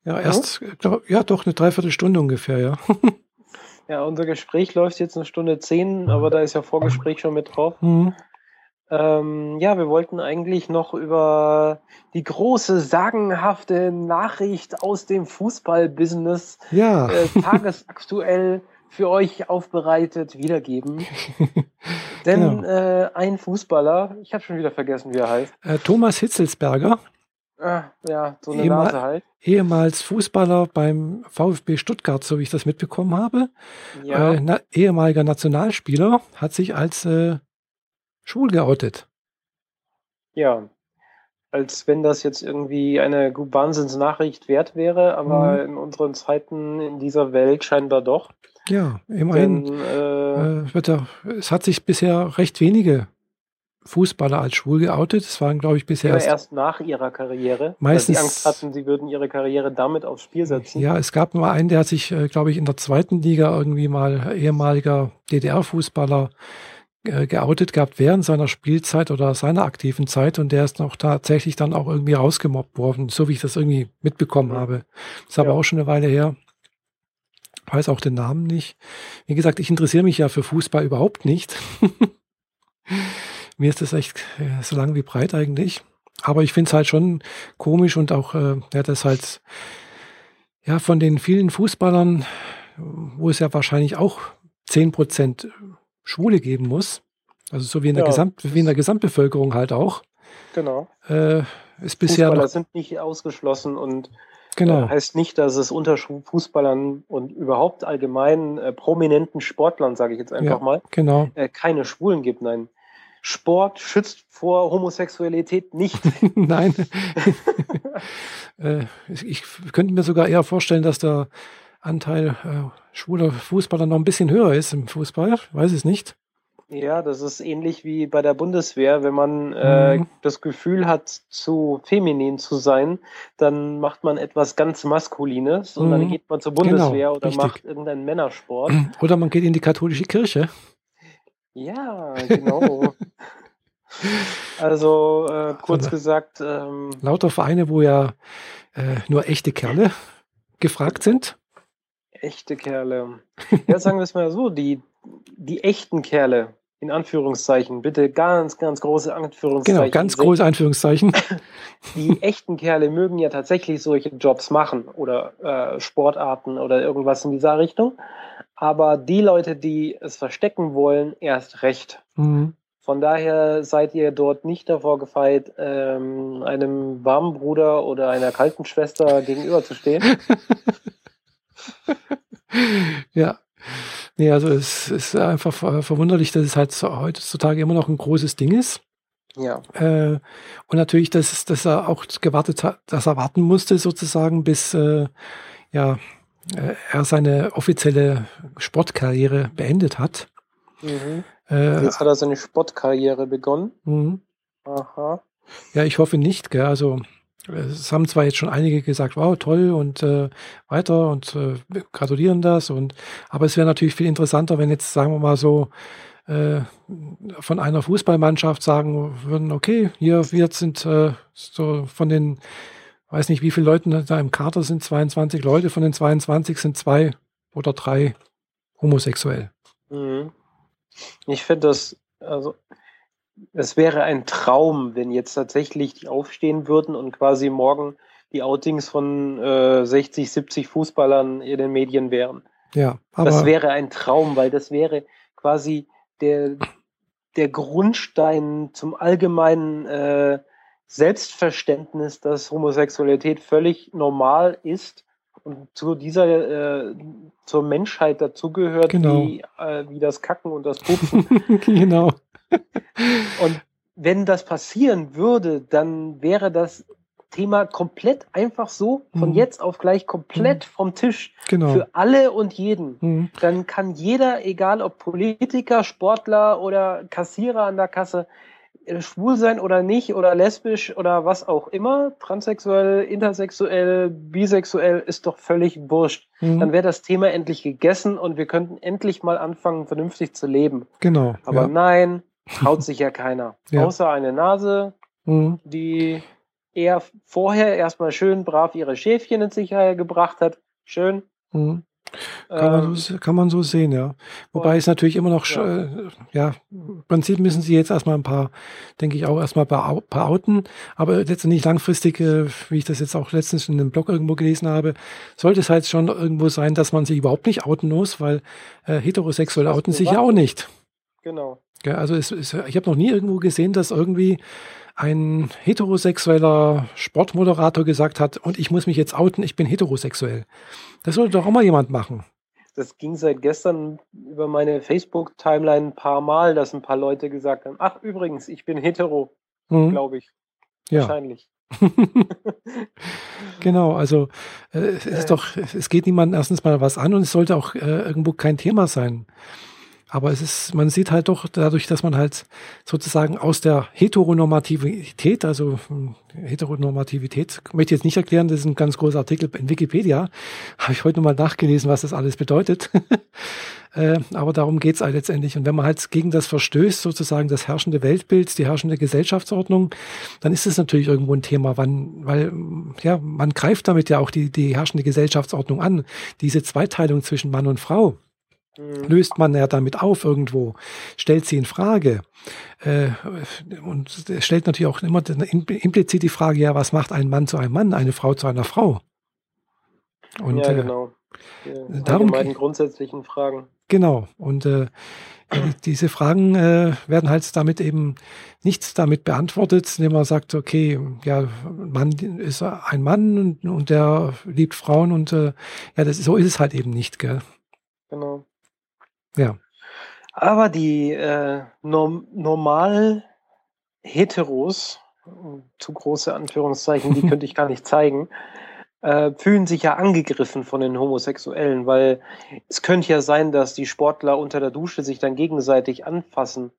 Ja, erst, ja, ja doch, eine Dreiviertelstunde ungefähr, ja. ja, unser Gespräch läuft jetzt eine Stunde zehn, aber da ist ja Vorgespräch schon mit drauf. Mhm. Ähm, ja, wir wollten eigentlich noch über die große, sagenhafte Nachricht aus dem Fußballbusiness ja. äh, tagesaktuell für euch aufbereitet wiedergeben. Denn genau. äh, ein Fußballer, ich habe schon wieder vergessen, wie er heißt. Äh, Thomas Hitzelsberger. Ah, ja, so eine Ehemal Nase halt. Ehemals Fußballer beim VfB Stuttgart, so wie ich das mitbekommen habe. Ja. Äh, na, ehemaliger Nationalspieler, hat sich als äh, schwul geoutet. Ja, als wenn das jetzt irgendwie eine Wahnsinnsnachricht wert wäre, aber mhm. in unseren Zeiten in dieser Welt scheinbar doch. Ja, immerhin. Denn, äh, äh, wird ja, es hat sich bisher recht wenige Fußballer als schwul geoutet. Es waren, glaube ich, bisher erst, erst, nach ihrer Karriere, meistens, weil sie Angst hatten, sie würden ihre Karriere damit aufs Spiel setzen. Ja, es gab mal einen, der hat sich, äh, glaube ich, in der zweiten Liga irgendwie mal ehemaliger DDR-Fußballer äh, geoutet gehabt während seiner Spielzeit oder seiner aktiven Zeit und der ist noch tatsächlich dann auch irgendwie rausgemobbt worden, so wie ich das irgendwie mitbekommen habe. Das ist aber auch schon eine Weile her. Weiß auch den Namen nicht. Wie gesagt, ich interessiere mich ja für Fußball überhaupt nicht. Mir ist das echt äh, so lang wie breit eigentlich. Aber ich finde es halt schon komisch und auch, äh, ja, das halt, ja, von den vielen Fußballern, wo es ja wahrscheinlich auch zehn Prozent Schwule geben muss, also so wie in der, ja, Gesamt, wie in der Gesamtbevölkerung halt auch. Genau. Äh, ist bisher Fußballer noch, sind nicht ausgeschlossen und genau. äh, heißt nicht, dass es unter Fußballern und überhaupt allgemein äh, prominenten Sportlern, sage ich jetzt einfach ja, mal, genau. äh, keine Schwulen gibt. Nein, Sport schützt vor Homosexualität nicht. Nein. äh, ich könnte mir sogar eher vorstellen, dass der Anteil äh, schwuler Fußballer noch ein bisschen höher ist im Fußball. Weiß es nicht. Ja, das ist ähnlich wie bei der Bundeswehr. Wenn man äh, mhm. das Gefühl hat, zu feminin zu sein, dann macht man etwas ganz Maskulines und mhm. dann geht man zur Bundeswehr genau, oder richtig. macht irgendeinen Männersport. Oder man geht in die katholische Kirche. Ja, genau. also äh, kurz also, gesagt. Ähm, lauter Vereine, wo ja äh, nur echte Kerle gefragt sind. Echte Kerle. Ja, sagen wir es mal so, die, die echten Kerle, in Anführungszeichen, bitte ganz, ganz große Anführungszeichen. Genau, ganz große Anführungszeichen. Die echten Kerle mögen ja tatsächlich solche Jobs machen oder äh, Sportarten oder irgendwas in dieser Richtung. Aber die Leute, die es verstecken wollen, erst recht. Mhm. Von daher seid ihr dort nicht davor gefeit, ähm, einem warmen Bruder oder einer kalten Schwester gegenüberzustehen. ja. Nee, also es ist einfach verwunderlich, dass es halt heutzutage immer noch ein großes Ding ist. Ja. Äh, und natürlich, dass, dass er auch gewartet hat, dass er warten musste, sozusagen, bis äh, ja, äh, er seine offizielle Sportkarriere beendet hat. Mhm. Äh, Jetzt hat er seine Sportkarriere begonnen. Mhm. Aha. Ja, ich hoffe nicht, gell? Also es haben zwar jetzt schon einige gesagt, wow, toll und äh, weiter und äh, gratulieren das und aber es wäre natürlich viel interessanter, wenn jetzt, sagen wir mal so, äh, von einer Fußballmannschaft sagen würden, okay, hier, wir sind äh, so von den, weiß nicht, wie viele Leute da im Kader sind, 22 Leute, von den 22 sind zwei oder drei homosexuell. Mhm. Ich finde das, also es wäre ein Traum, wenn jetzt tatsächlich die aufstehen würden und quasi morgen die Outings von äh, 60, 70 Fußballern in den Medien wären. Ja, aber das wäre ein Traum, weil das wäre quasi der, der Grundstein zum allgemeinen äh, Selbstverständnis, dass Homosexualität völlig normal ist und zu dieser äh, zur Menschheit dazugehört, genau. wie, äh, wie das Kacken und das Pupsen. genau. Und wenn das passieren würde, dann wäre das Thema komplett einfach so von mhm. jetzt auf gleich komplett mhm. vom Tisch genau. für alle und jeden. Mhm. Dann kann jeder, egal ob Politiker, Sportler oder Kassierer an der Kasse, äh, schwul sein oder nicht oder lesbisch oder was auch immer, transsexuell, intersexuell, bisexuell, ist doch völlig wurscht. Mhm. Dann wäre das Thema endlich gegessen und wir könnten endlich mal anfangen, vernünftig zu leben. Genau. Aber ja. nein, traut sich ja keiner. Ja. Außer eine Nase, mhm. die er vorher erstmal schön brav ihre Schäfchen in Sicherheit gebracht hat. Schön. Mhm. Kann, man so, ähm, kann man so sehen, ja. Wobei es natürlich immer noch, ja. Äh, ja, im Prinzip müssen sie jetzt erstmal ein paar, denke ich auch erstmal ein paar, paar outen, aber letztendlich langfristig, äh, wie ich das jetzt auch letztens in einem Blog irgendwo gelesen habe, sollte es halt schon irgendwo sein, dass man sich überhaupt nicht outen muss, weil äh, Heterosexuelle outen sich ja auch nicht. Genau. Ja, also es, es, ich habe noch nie irgendwo gesehen, dass irgendwie ein heterosexueller Sportmoderator gesagt hat, und ich muss mich jetzt outen, ich bin heterosexuell. Das sollte doch auch mal jemand machen. Das ging seit gestern über meine Facebook-Timeline ein paar Mal, dass ein paar Leute gesagt haben, ach übrigens, ich bin hetero, mhm. glaube ich. Ja. Wahrscheinlich. genau, also äh, es ist doch, es geht niemandem erstens mal was an und es sollte auch äh, irgendwo kein Thema sein. Aber es ist, man sieht halt doch dadurch, dass man halt sozusagen aus der Heteronormativität, also hm, Heteronormativität, möchte ich jetzt nicht erklären, das ist ein ganz großer Artikel in Wikipedia, habe ich heute nochmal nachgelesen, was das alles bedeutet. äh, aber darum geht's halt letztendlich. Und wenn man halt gegen das verstößt, sozusagen das herrschende Weltbild, die herrschende Gesellschaftsordnung, dann ist es natürlich irgendwo ein Thema, wann, weil ja, man greift damit ja auch die, die herrschende Gesellschaftsordnung an, diese Zweiteilung zwischen Mann und Frau. Löst man ja damit auf irgendwo, stellt sie in Frage. Äh, und stellt natürlich auch immer implizit die Frage, ja, was macht ein Mann zu einem Mann, eine Frau zu einer Frau? Und, ja, äh, genau. Äh, darum beiden grundsätzlichen Fragen. Genau. Und äh, diese Fragen äh, werden halt damit eben nicht damit beantwortet, indem man sagt, okay, ja, Mann ist ein Mann und, und der liebt Frauen und äh, ja, das so ist es halt eben nicht, gell? Genau. Ja. Aber die äh, norm normal Heteros, zu große Anführungszeichen, die könnte ich gar nicht zeigen, äh, fühlen sich ja angegriffen von den Homosexuellen, weil es könnte ja sein, dass die Sportler unter der Dusche sich dann gegenseitig anfassen.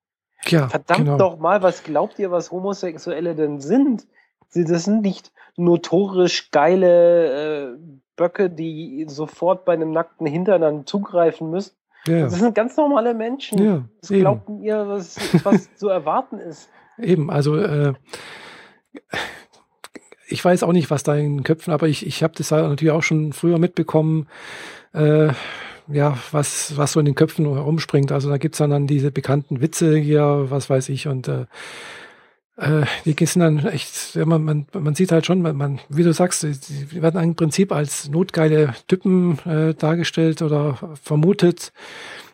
Ja, Verdammt genau. doch mal, was glaubt ihr, was Homosexuelle denn sind? Sie, das sind nicht notorisch geile äh, Böcke, die sofort bei einem nackten Hintern zugreifen müssen, ja. Das sind ganz normale Menschen. Ja, das eben. glaubt ihr, was, was zu erwarten ist. Eben, also äh, ich weiß auch nicht, was da in den Köpfen, aber ich, ich habe das natürlich auch schon früher mitbekommen, äh, ja, was, was so in den Köpfen rumspringt. Also da gibt's dann, dann diese bekannten Witze hier, was weiß ich, und äh, äh, die sind dann echt, ja, man, man, man sieht halt schon, man, man, wie du sagst, die werden im Prinzip als notgeile Typen äh, dargestellt oder vermutet.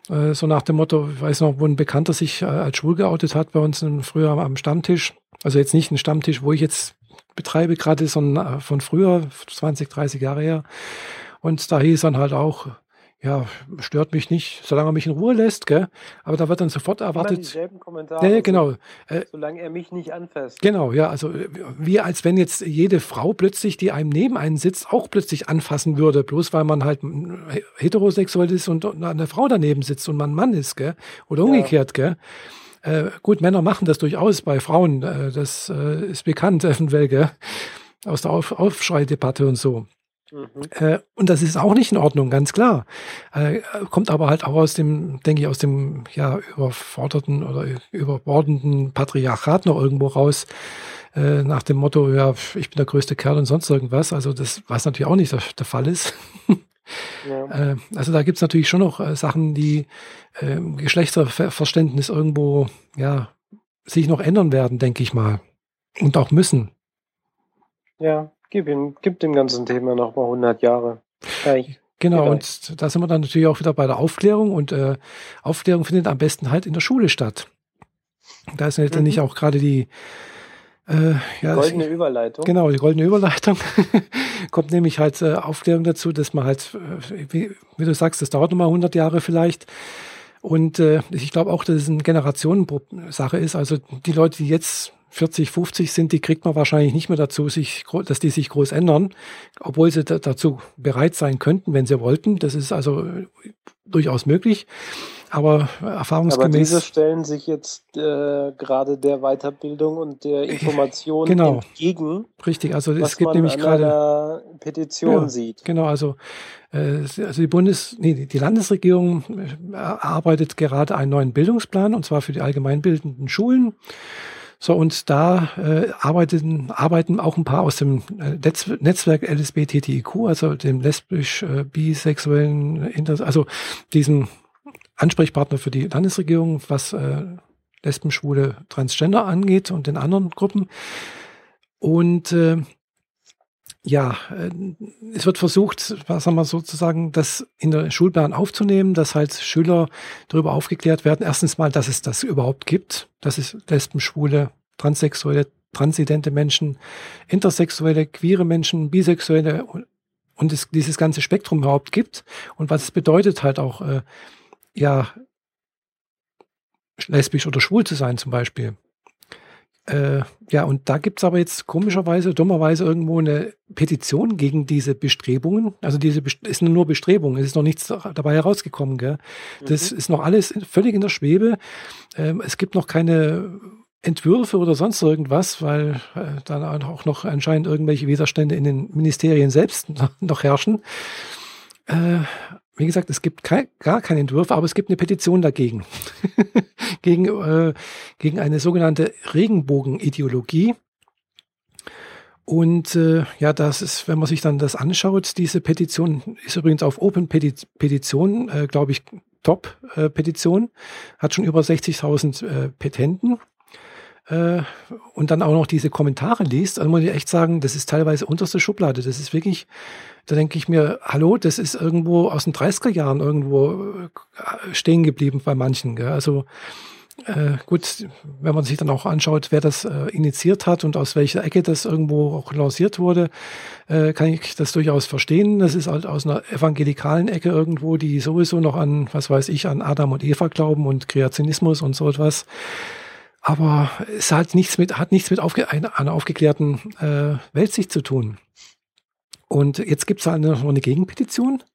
Äh, so nach dem Motto, ich weiß noch, wo ein Bekannter sich äh, als schwul geoutet hat bei uns früher am Stammtisch. Also jetzt nicht ein Stammtisch, wo ich jetzt betreibe, gerade sondern äh, von früher, 20, 30 Jahre her. Und da hieß dann halt auch, ja, stört mich nicht, solange er mich in Ruhe lässt, gell? Aber da wird dann sofort erwartet. Kommentare. Ja, genau. Äh, solange er mich nicht anfasst. Genau, ja, also wie als wenn jetzt jede Frau plötzlich, die einem neben einen sitzt, auch plötzlich anfassen würde, bloß weil man halt heterosexuell ist und eine Frau daneben sitzt und man Mann ist, gell? Oder umgekehrt, ja. gell? Äh, gut, Männer machen das durchaus bei Frauen, äh, das äh, ist bekannt, eventuell, gell? Aus der Auf Aufschreidebatte und so. Mhm. Äh, und das ist auch nicht in Ordnung, ganz klar. Äh, kommt aber halt auch aus dem, denke ich, aus dem ja überforderten oder überbordenden Patriarchat noch irgendwo raus, äh, nach dem Motto, ja, ich bin der größte Kerl und sonst irgendwas. Also das, was natürlich auch nicht der, der Fall ist. Ja. Also da gibt's natürlich schon noch Sachen, die Geschlechterverständnis irgendwo ja sich noch ändern werden, denke ich mal. Und auch müssen. Ja. Gib, ihm, gib dem ganzen Thema noch mal 100 Jahre. Gleich. Genau, und da sind wir dann natürlich auch wieder bei der Aufklärung und äh, Aufklärung findet am besten halt in der Schule statt. Da ist mhm. auch gerade die äh, ja, goldene Überleitung. Genau, die goldene Überleitung. Kommt nämlich halt äh, Aufklärung dazu, dass man halt, äh, wie, wie, du sagst, das dauert nochmal 100 Jahre vielleicht. Und äh, ich glaube auch, dass es eine Generationensache ist. Also die Leute, die jetzt 40, 50 sind, die kriegt man wahrscheinlich nicht mehr dazu, sich, dass die sich groß ändern, obwohl sie dazu bereit sein könnten, wenn sie wollten. Das ist also durchaus möglich. Aber erfahrungsgemäß. Aber diese stellen sich jetzt äh, gerade der Weiterbildung und der Information genau. entgegen. Richtig, also es gibt nämlich gerade Petition ja, sieht. Genau, also, äh, also die Bundes, nee, die Landesregierung äh, erarbeitet gerade einen neuen Bildungsplan und zwar für die allgemeinbildenden Schulen. So, und da äh, arbeiten, arbeiten auch ein paar aus dem äh, Netz, Netzwerk LSBTTIQ, also dem lesbisch, äh, bisexuellen, also diesem Ansprechpartner für die Landesregierung, was äh, Lesben, Schwule, Transgender angeht und den anderen Gruppen. Und äh, ja, äh, es wird versucht, was haben wir sozusagen, das in der Schulplan aufzunehmen, dass halt Schüler darüber aufgeklärt werden. Erstens mal, dass es das überhaupt gibt, dass es Lesben, Schwule, Transsexuelle, transidente Menschen, intersexuelle, queere Menschen, bisexuelle und es, dieses ganze Spektrum überhaupt gibt und was es bedeutet halt auch, äh, ja, lesbisch oder schwul zu sein zum Beispiel. Äh, ja, und da gibt's aber jetzt komischerweise, dummerweise irgendwo eine Petition gegen diese Bestrebungen. Also diese Best ist nur Bestrebung, es ist noch nichts dabei herausgekommen. Gell? Das mhm. ist noch alles völlig in der Schwebe. Ähm, es gibt noch keine Entwürfe oder sonst irgendwas, weil äh, dann auch noch anscheinend irgendwelche Widerstände in den Ministerien selbst noch herrschen. Äh, wie gesagt, es gibt kein, gar keine Entwürfe, aber es gibt eine Petition dagegen. gegen, äh, gegen eine sogenannte Regenbogenideologie. Und äh, ja, das ist, wenn man sich dann das anschaut, diese Petition ist übrigens auf Open Petition, äh, glaube ich, Top-Petition, äh, hat schon über 60.000 äh, Petenten äh, und dann auch noch diese Kommentare liest, dann muss ich echt sagen, das ist teilweise unterste Schublade. Das ist wirklich, da denke ich mir, hallo, das ist irgendwo aus den 30er Jahren irgendwo äh, stehen geblieben bei manchen. Gell? Also äh, gut, wenn man sich dann auch anschaut, wer das äh, initiiert hat und aus welcher Ecke das irgendwo auch lanciert wurde, äh, kann ich das durchaus verstehen. Das ist halt aus einer evangelikalen Ecke irgendwo, die sowieso noch an, was weiß ich, an Adam und Eva glauben und Kreationismus und so etwas. Aber es hat nichts mit, hat nichts mit aufge, einer, einer aufgeklärten äh, Weltsicht zu tun. Und jetzt gibt es halt noch eine Gegenpetition.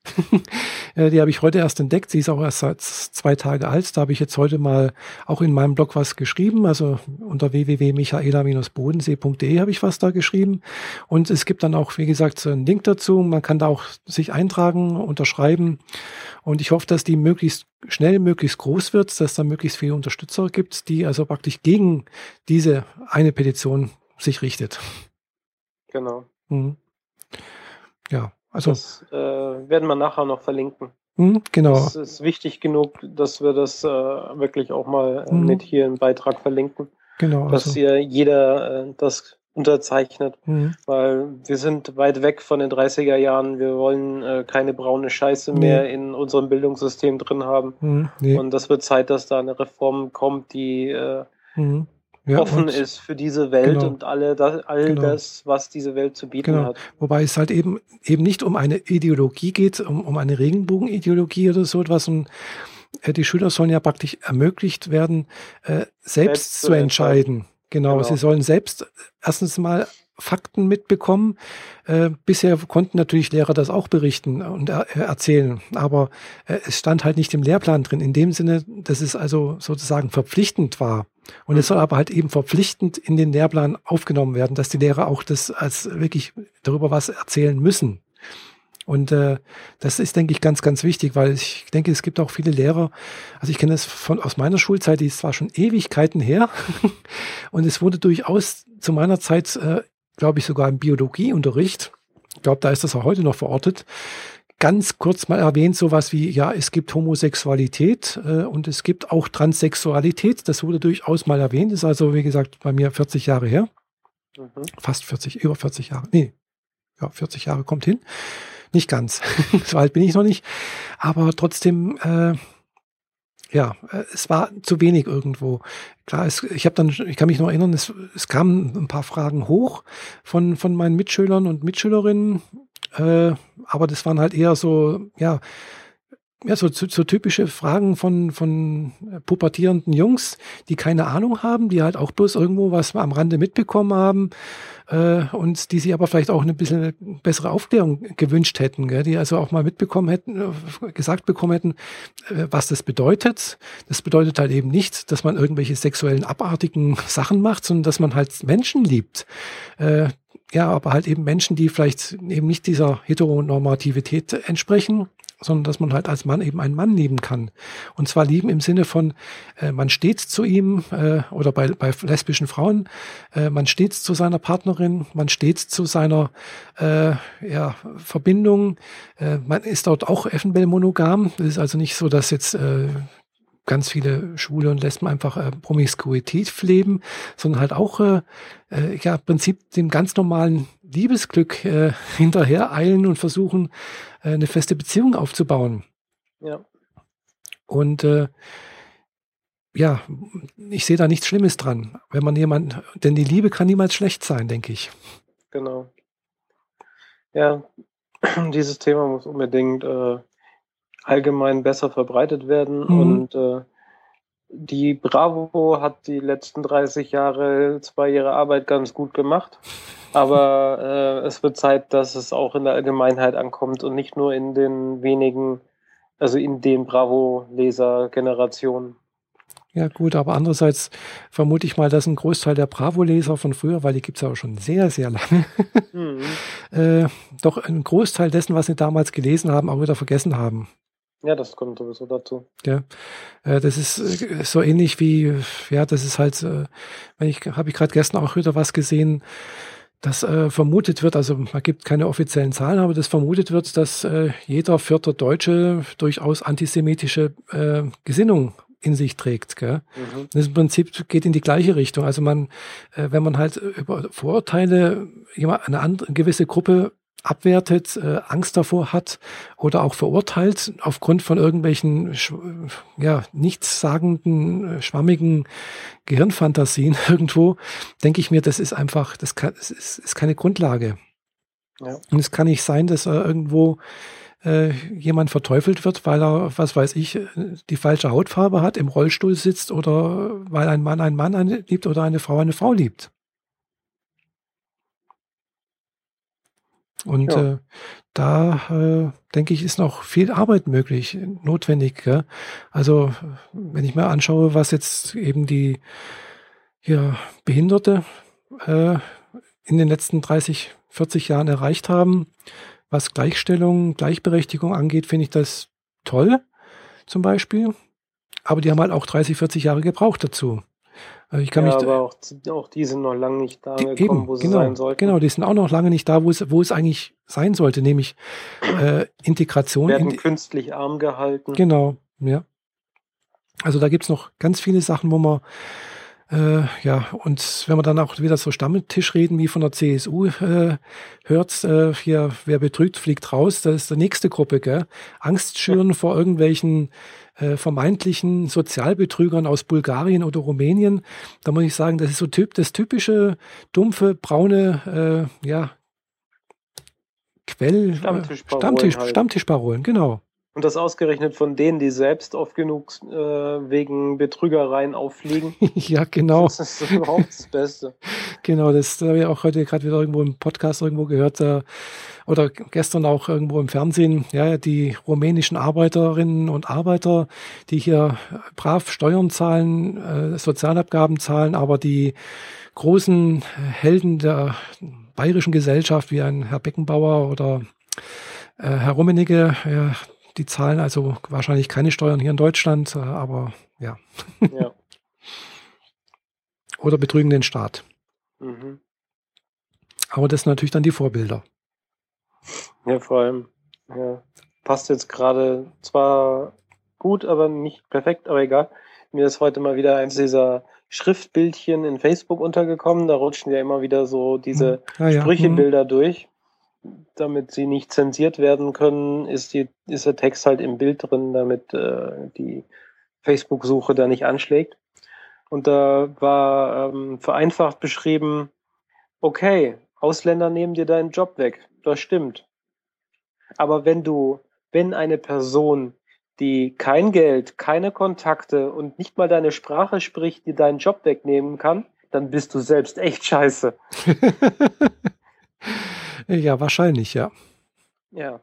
Äh, die habe ich heute erst entdeckt. Sie ist auch erst seit zwei Tage alt. Da habe ich jetzt heute mal auch in meinem Blog was geschrieben. Also unter www.michaela-bodensee.de habe ich was da geschrieben. Und es gibt dann auch, wie gesagt, einen Link dazu. Man kann da auch sich eintragen, unterschreiben. Und ich hoffe, dass die möglichst schnell, möglichst groß wird, dass da möglichst viele Unterstützer gibt, die also praktisch gegen diese eine Petition sich richtet. Genau. Mhm. Ja, also. Das äh, werden wir nachher noch verlinken. Mh, genau. Es ist wichtig genug, dass wir das äh, wirklich auch mal äh, mhm. mit hier im Beitrag verlinken. Genau. Dass also. hier jeder äh, das unterzeichnet, mhm. weil wir sind weit weg von den 30er Jahren. Wir wollen äh, keine braune Scheiße mehr nee. in unserem Bildungssystem drin haben. Mhm, nee. Und das wird Zeit, dass da eine Reform kommt, die äh, mhm ja, offen ist für diese Welt genau, und alle das, all genau. das, was diese Welt zu bieten genau. hat. Wobei es halt eben eben nicht um eine Ideologie geht, um, um eine Regenbogenideologie oder so etwas. Und äh, die Schüler sollen ja praktisch ermöglicht werden, äh, selbst, selbst, zu entscheiden. Genau, genau, sie sollen selbst erstens mal Fakten mitbekommen. Äh, bisher konnten natürlich Lehrer das auch berichten und er erzählen, aber äh, es stand halt nicht im Lehrplan drin, in dem Sinne, dass es also sozusagen verpflichtend war. Und es soll aber halt eben verpflichtend in den Lehrplan aufgenommen werden, dass die Lehrer auch das als wirklich darüber was erzählen müssen. Und äh, das ist, denke ich, ganz, ganz wichtig, weil ich denke, es gibt auch viele Lehrer, also ich kenne das von aus meiner Schulzeit, die ist zwar schon Ewigkeiten her, und es wurde durchaus zu meiner Zeit, äh, glaube ich, sogar im Biologieunterricht, ich glaube, da ist das auch heute noch verortet, ganz kurz mal erwähnt, sowas wie, ja, es gibt Homosexualität äh, und es gibt auch Transsexualität. Das wurde durchaus mal erwähnt, ist also, wie gesagt, bei mir 40 Jahre her. Mhm. Fast 40, über 40 Jahre. Nee, ja, 40 Jahre kommt hin. Nicht ganz. so alt bin ich noch nicht. Aber trotzdem, äh, ja, äh, es war zu wenig irgendwo. Klar, es, ich habe dann, ich kann mich noch erinnern, es, es kamen ein paar Fragen hoch von, von meinen Mitschülern und Mitschülerinnen, äh, aber das waren halt eher so, ja, ja, so, so, typische Fragen von, von pubertierenden Jungs, die keine Ahnung haben, die halt auch bloß irgendwo was am Rande mitbekommen haben äh, und die sich aber vielleicht auch eine bisschen bessere Aufklärung gewünscht hätten, gell? die also auch mal mitbekommen hätten, äh, gesagt bekommen hätten, äh, was das bedeutet. Das bedeutet halt eben nicht, dass man irgendwelche sexuellen abartigen Sachen macht, sondern dass man halt Menschen liebt. Äh, ja, aber halt eben Menschen, die vielleicht eben nicht dieser Heteronormativität entsprechen sondern dass man halt als Mann eben einen Mann lieben kann. Und zwar lieben im Sinne von, äh, man steht zu ihm äh, oder bei, bei lesbischen Frauen, äh, man steht zu seiner Partnerin, man steht zu seiner äh, ja, Verbindung. Äh, man ist dort auch eventuell monogam. Es ist also nicht so, dass jetzt äh, ganz viele Schwule und Lesben einfach äh, Promiskuität leben, sondern halt auch äh, äh, ja im Prinzip dem ganz normalen Liebesglück äh, hinterher eilen und versuchen, äh, eine feste Beziehung aufzubauen. Ja. Und äh, ja, ich sehe da nichts Schlimmes dran, wenn man jemand, denn die Liebe kann niemals schlecht sein, denke ich. Genau. Ja, dieses Thema muss unbedingt äh, allgemein besser verbreitet werden. Mhm. Und äh, die Bravo hat die letzten 30 Jahre zwar ihre Arbeit ganz gut gemacht, aber äh, es wird Zeit, dass es auch in der Allgemeinheit ankommt und nicht nur in den wenigen, also in den Bravo-Leser-Generationen. Ja gut, aber andererseits vermute ich mal, dass ein Großteil der Bravo-Leser von früher, weil die gibt es ja auch schon sehr, sehr lange, mhm. äh, doch einen Großteil dessen, was sie damals gelesen haben, auch wieder vergessen haben. Ja, das kommt sowieso dazu. Ja, äh, das ist äh, so ähnlich wie, ja, das ist halt, äh, wenn ich, habe ich gerade gestern auch wieder was gesehen, dass äh, vermutet wird, also man gibt keine offiziellen Zahlen, aber das vermutet wird, dass äh, jeder vierte Deutsche durchaus antisemitische äh, Gesinnung in sich trägt. Gell? Mhm. Das im Prinzip geht in die gleiche Richtung. Also man, äh, wenn man halt über Vorurteile jemand, eine, andere, eine gewisse Gruppe abwertet, äh, Angst davor hat oder auch verurteilt aufgrund von irgendwelchen ja nichtssagenden, äh, schwammigen Gehirnfantasien irgendwo, denke ich mir, das ist einfach, das, kann, das ist, ist keine Grundlage. Ja. Und es kann nicht sein, dass er irgendwo äh, jemand verteufelt wird, weil er, was weiß ich, die falsche Hautfarbe hat, im Rollstuhl sitzt oder weil ein Mann einen Mann liebt oder eine Frau eine Frau liebt. Und ja. äh, da äh, denke ich, ist noch viel Arbeit möglich, notwendig. Gell? Also wenn ich mir anschaue, was jetzt eben die ja, Behinderte äh, in den letzten 30, 40 Jahren erreicht haben, was Gleichstellung, Gleichberechtigung angeht, finde ich das toll, zum Beispiel. Aber die haben halt auch 30, 40 Jahre gebraucht dazu. Also ich kann ja, mich aber auch, auch die sind noch lange nicht da angekommen, eben, wo sie genau, sein sollten. Genau, die sind auch noch lange nicht da, wo es, wo es eigentlich sein sollte, nämlich äh, Integration. Werden in, künstlich arm gehalten. Genau, ja. Also da gibt's noch ganz viele Sachen, wo man äh, ja, und wenn man dann auch wieder so Stammtisch reden wie von der CSU äh, hört, äh, hier, wer betrügt, fliegt raus, das ist die nächste Gruppe, gell? Angst schüren vor irgendwelchen äh, vermeintlichen Sozialbetrügern aus Bulgarien oder Rumänien. Da muss ich sagen, das ist so typ, das typische dumpfe, braune, äh, ja, Quell, Stammtischparolen, Stammtisch, halt. Stammtischparolen, genau. Und das ausgerechnet von denen, die selbst oft genug äh, wegen Betrügereien auffliegen. ja, genau. Das ist überhaupt das Beste. genau, das habe ich auch heute gerade wieder irgendwo im Podcast irgendwo gehört. Äh, oder gestern auch irgendwo im Fernsehen, ja, die rumänischen Arbeiterinnen und Arbeiter, die hier brav Steuern zahlen, äh, Sozialabgaben zahlen, aber die großen Helden der bayerischen Gesellschaft, wie ein Herr Beckenbauer oder äh, Herr Rummenigge, ja, die zahlen also wahrscheinlich keine Steuern hier in Deutschland, äh, aber ja. ja. Oder betrügen den Staat. Mhm. Aber das sind natürlich dann die Vorbilder. Ja, vor allem. Ja. Passt jetzt gerade zwar gut, aber nicht perfekt, aber egal. Mir ist heute mal wieder eins dieser Schriftbildchen in Facebook untergekommen. Da rutschen ja immer wieder so diese ah, ja. Sprüchebilder mhm. durch damit sie nicht zensiert werden können, ist, die, ist der Text halt im Bild drin, damit äh, die Facebook-Suche da nicht anschlägt. Und da war ähm, vereinfacht beschrieben, okay, Ausländer nehmen dir deinen Job weg. Das stimmt. Aber wenn du, wenn eine Person die kein Geld, keine Kontakte und nicht mal deine Sprache spricht, die deinen Job wegnehmen kann, dann bist du selbst echt scheiße. ja, wahrscheinlich, ja. Ja.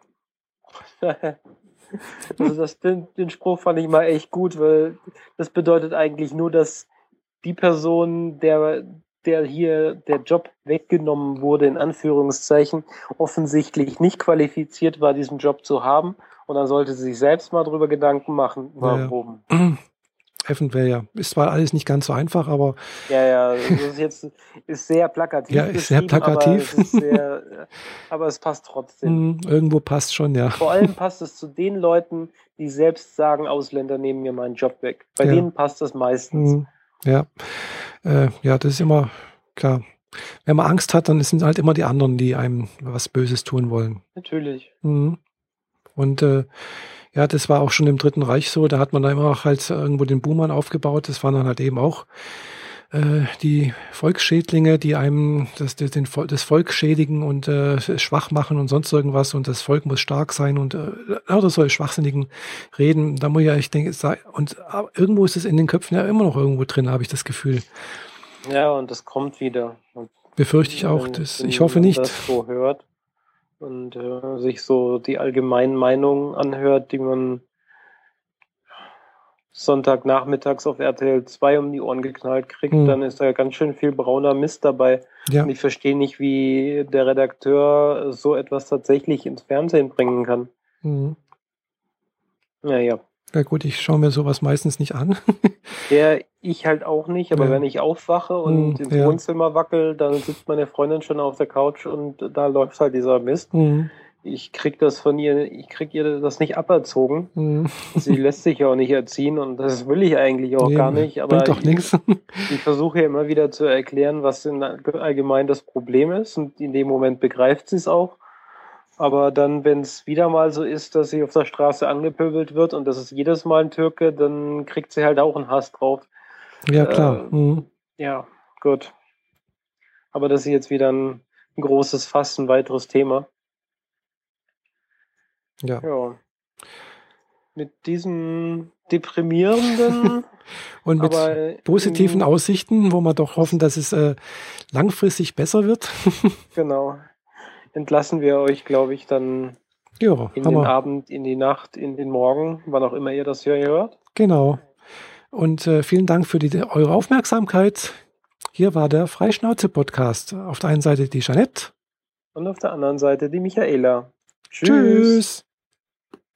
also das, den, den Spruch fand ich mal echt gut, weil das bedeutet eigentlich nur, dass die Person, der, der hier der Job weggenommen wurde, in Anführungszeichen, offensichtlich nicht qualifiziert war, diesen Job zu haben. Und dann sollte sie sich selbst mal drüber Gedanken machen, warum. Ja. Eventuell ja. Ist zwar alles nicht ganz so einfach, aber. Ja, ja, das ist jetzt ist sehr plakativ. ja, ist sehr plakativ. Aber es, sehr, aber es passt trotzdem. Mm, irgendwo passt schon, ja. Vor allem passt es zu den Leuten, die selbst sagen, Ausländer nehmen mir meinen Job weg. Bei ja. denen passt das meistens. Mm, ja. Äh, ja, das ist immer klar. Wenn man Angst hat, dann sind halt immer die anderen, die einem was Böses tun wollen. Natürlich. Mhm. Und äh, ja, das war auch schon im Dritten Reich so. Da hat man da immer halt irgendwo den Buhmann aufgebaut. Das waren dann halt eben auch die Volksschädlinge, die einem das, das, den, das Volk schädigen und äh, schwach machen und sonst irgendwas und das Volk muss stark sein und äh, lauter solche schwachsinnigen Reden. Da muss ja, ich denke, und irgendwo ist es in den Köpfen ja immer noch irgendwo drin, habe ich das Gefühl. Ja, und das kommt wieder. Und Befürchte ich auch. Das, ich hoffe nicht. Das so hört und äh, sich so die allgemeinen Meinungen anhört, die man Sonntagnachmittags auf RTL 2 um die Ohren geknallt kriegt, mhm. dann ist da ganz schön viel brauner Mist dabei. Ja. Und ich verstehe nicht, wie der Redakteur so etwas tatsächlich ins Fernsehen bringen kann. Mhm. Naja. Ja gut, ich schaue mir sowas meistens nicht an. ja, ich halt auch nicht, aber ja. wenn ich aufwache und mhm, ins ja. Wohnzimmer wackel, dann sitzt meine Freundin schon auf der Couch und da läuft halt dieser Mist. Mhm. Ich krieg das von ihr, ich krieg ihr das nicht aberzogen. Mhm. Sie lässt sich ja auch nicht erziehen und das will ich eigentlich auch nee, gar nicht. Aber doch ich, ich versuche ja immer wieder zu erklären, was in allgemein das Problem ist und in dem Moment begreift sie es auch. Aber dann, wenn es wieder mal so ist, dass sie auf der Straße angepöbelt wird und das ist jedes Mal ein Türke, dann kriegt sie halt auch einen Hass drauf. Ja, klar. Äh, mhm. Ja, gut. Aber das ist jetzt wieder ein, ein großes Fass, ein weiteres Thema. Ja. ja. Mit diesem deprimierenden und mit aber, positiven Aussichten, wo wir doch hoffen, dass es äh, langfristig besser wird. genau entlassen wir euch, glaube ich, dann jo, in den Abend, in die Nacht, in den Morgen, wann auch immer ihr das hier hört. Genau. Und äh, vielen Dank für die, eure Aufmerksamkeit. Hier war der Freischnauze-Podcast. Auf der einen Seite die Jeanette. Und auf der anderen Seite die Michaela. Tschüss. Tschüss.